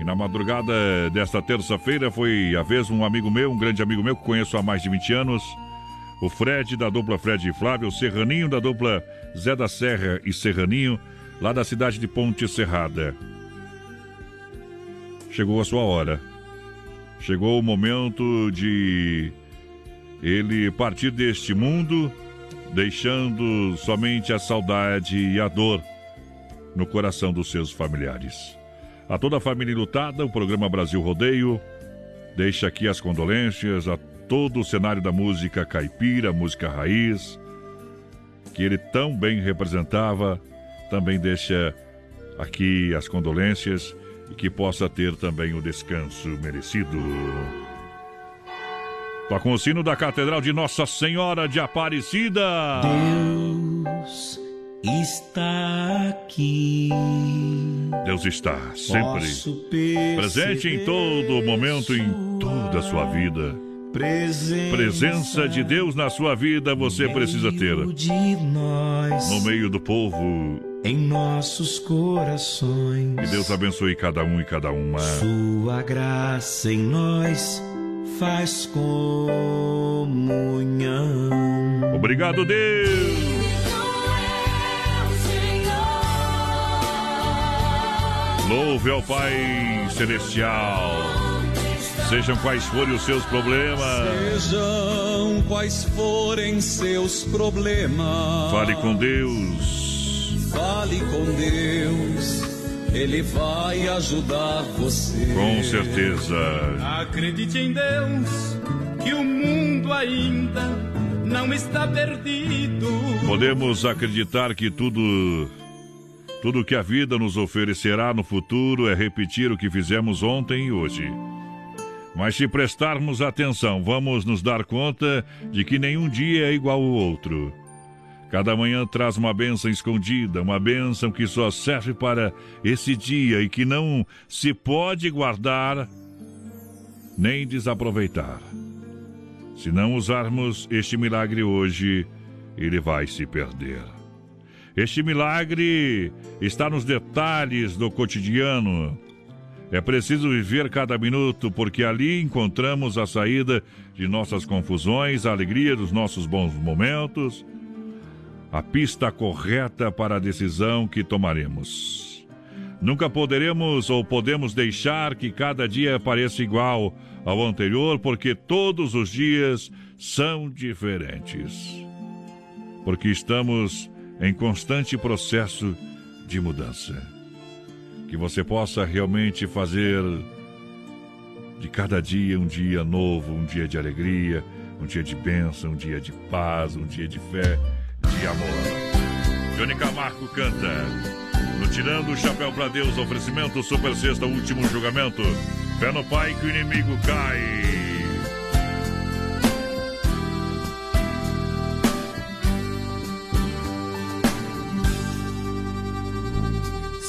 E na madrugada desta terça-feira foi a vez um amigo meu, um grande amigo meu que conheço há mais de 20 anos, o Fred da dupla Fred e Flávio, o Serraninho da dupla Zé da Serra e Serraninho, lá da cidade de Ponte Serrada. Chegou a sua hora. Chegou o momento de ele partir deste mundo, deixando somente a saudade e a dor no coração dos seus familiares. A toda a família lutada, o programa Brasil Rodeio deixa aqui as condolências a todo o cenário da música caipira, música raiz, que ele tão bem representava, também deixa aqui as condolências e que possa ter também o descanso merecido. Toca o sino da Catedral de Nossa Senhora de Aparecida. Deus está aqui. Deus está sempre presente em todo momento, em toda a sua vida. Presença, Presença de Deus na sua vida você precisa ter. nós, No meio do povo. em nossos corações. Que Deus abençoe cada um e cada uma. Sua graça em nós faz comunhão. Obrigado, Deus. Louve ao Pai Celestial. Sejam quais forem os seus problemas. Sejam quais forem seus problemas. Fale com Deus. Fale com Deus. Ele vai ajudar você. Com certeza. Acredite em Deus, que o mundo ainda não está perdido. Podemos acreditar que tudo tudo que a vida nos oferecerá no futuro é repetir o que fizemos ontem e hoje. Mas se prestarmos atenção, vamos nos dar conta de que nenhum dia é igual ao outro. Cada manhã traz uma bênção escondida, uma bênção que só serve para esse dia e que não se pode guardar nem desaproveitar. Se não usarmos este milagre hoje, ele vai se perder. Este milagre está nos detalhes do cotidiano. É preciso viver cada minuto, porque ali encontramos a saída de nossas confusões, a alegria dos nossos bons momentos, a pista correta para a decisão que tomaremos. Nunca poderemos ou podemos deixar que cada dia pareça igual ao anterior, porque todos os dias são diferentes. Porque estamos em constante processo de mudança. Que você possa realmente fazer de cada dia um dia novo, um dia de alegria, um dia de bênção, um dia de paz, um dia de fé, de amor. Johnny Camargo canta. No Tirando o Chapéu para Deus, oferecimento Super Sexta, último julgamento. Fé no Pai que o inimigo cai.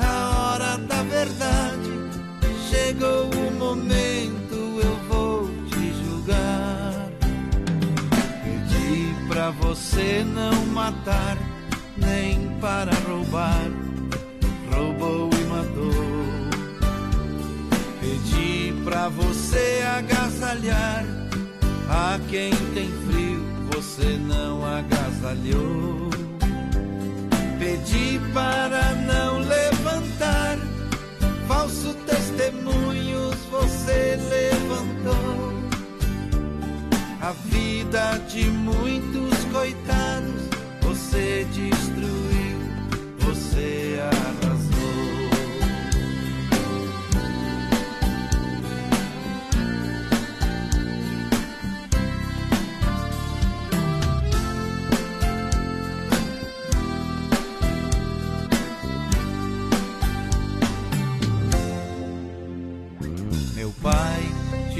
a hora da verdade. Chegou o momento, eu vou te julgar. Pedi pra você não matar, nem para roubar. Roubou e matou. Pedi pra você agasalhar. A quem tem frio, você não agasalhou. Pedi para não levantar falso testemunhos, você levantou a vida de muitos coitados. Você destruiu, você arrasou.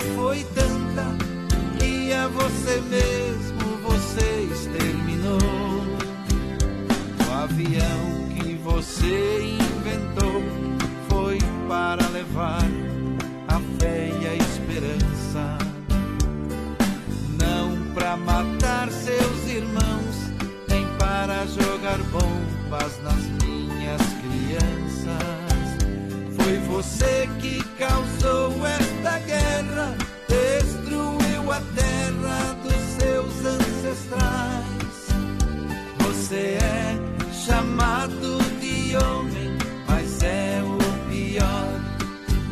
foi tanta que a você mesmo você exterminou. O avião que você inventou foi para levar a fé e a esperança, não para matar seus irmãos, nem para jogar bombas nas minhas crianças. Foi você que causou esta guerra, destruiu a terra dos seus ancestrais. Você é chamado de homem, mas é o pior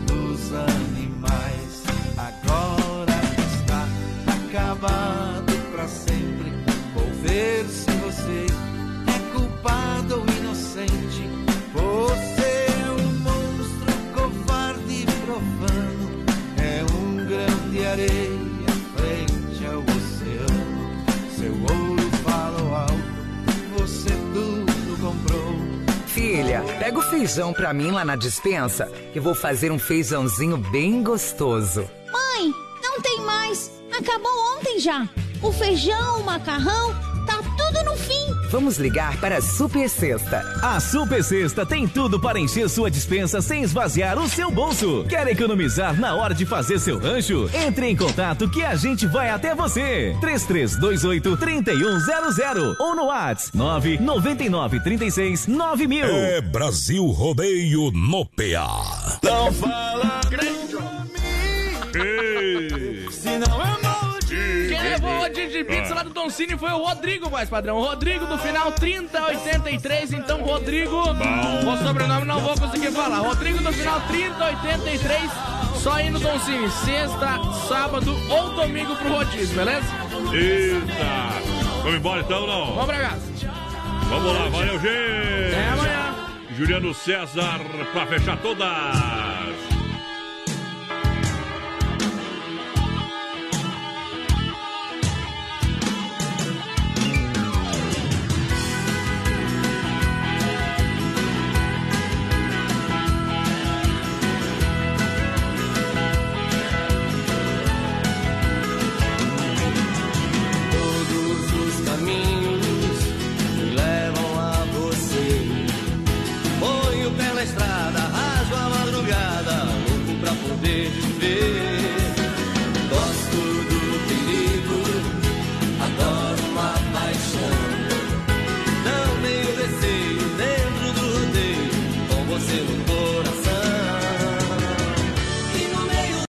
dos animais. Agora está acabado pra sempre. Vou ver de areia frente ao oceano. Seu ouro falou alto, você tudo comprou. Filha, pega o feijão pra mim lá na dispensa, que vou fazer um feijãozinho bem gostoso. Mãe, não tem mais. Acabou ontem já. O feijão, o macarrão, tá tudo no fim. Vamos ligar para a Super Sexta. A Super Sexta tem tudo para encher sua dispensa sem esvaziar o seu bolso. Quer economizar na hora de fazer seu rancho? Entre em contato que a gente vai até você. 3328 3100 ou no WhatsApp 999 36 9000. É Brasil Rodeio no PA. Não fala grande Se não é. Quem levou o de pizza lá do Don Cine foi o Rodrigo, mais padrão. Rodrigo do final 3083. Então, Rodrigo. O sobrenome não vou conseguir falar. Rodrigo do final 3083. Só ir no Don Cine. Sexta, sábado ou domingo pro rodízio, beleza? Eita! Vamos embora então, não? Vamos pra casa. Vamos lá, valeu, gente! Até amanhã. Juliano César pra fechar toda.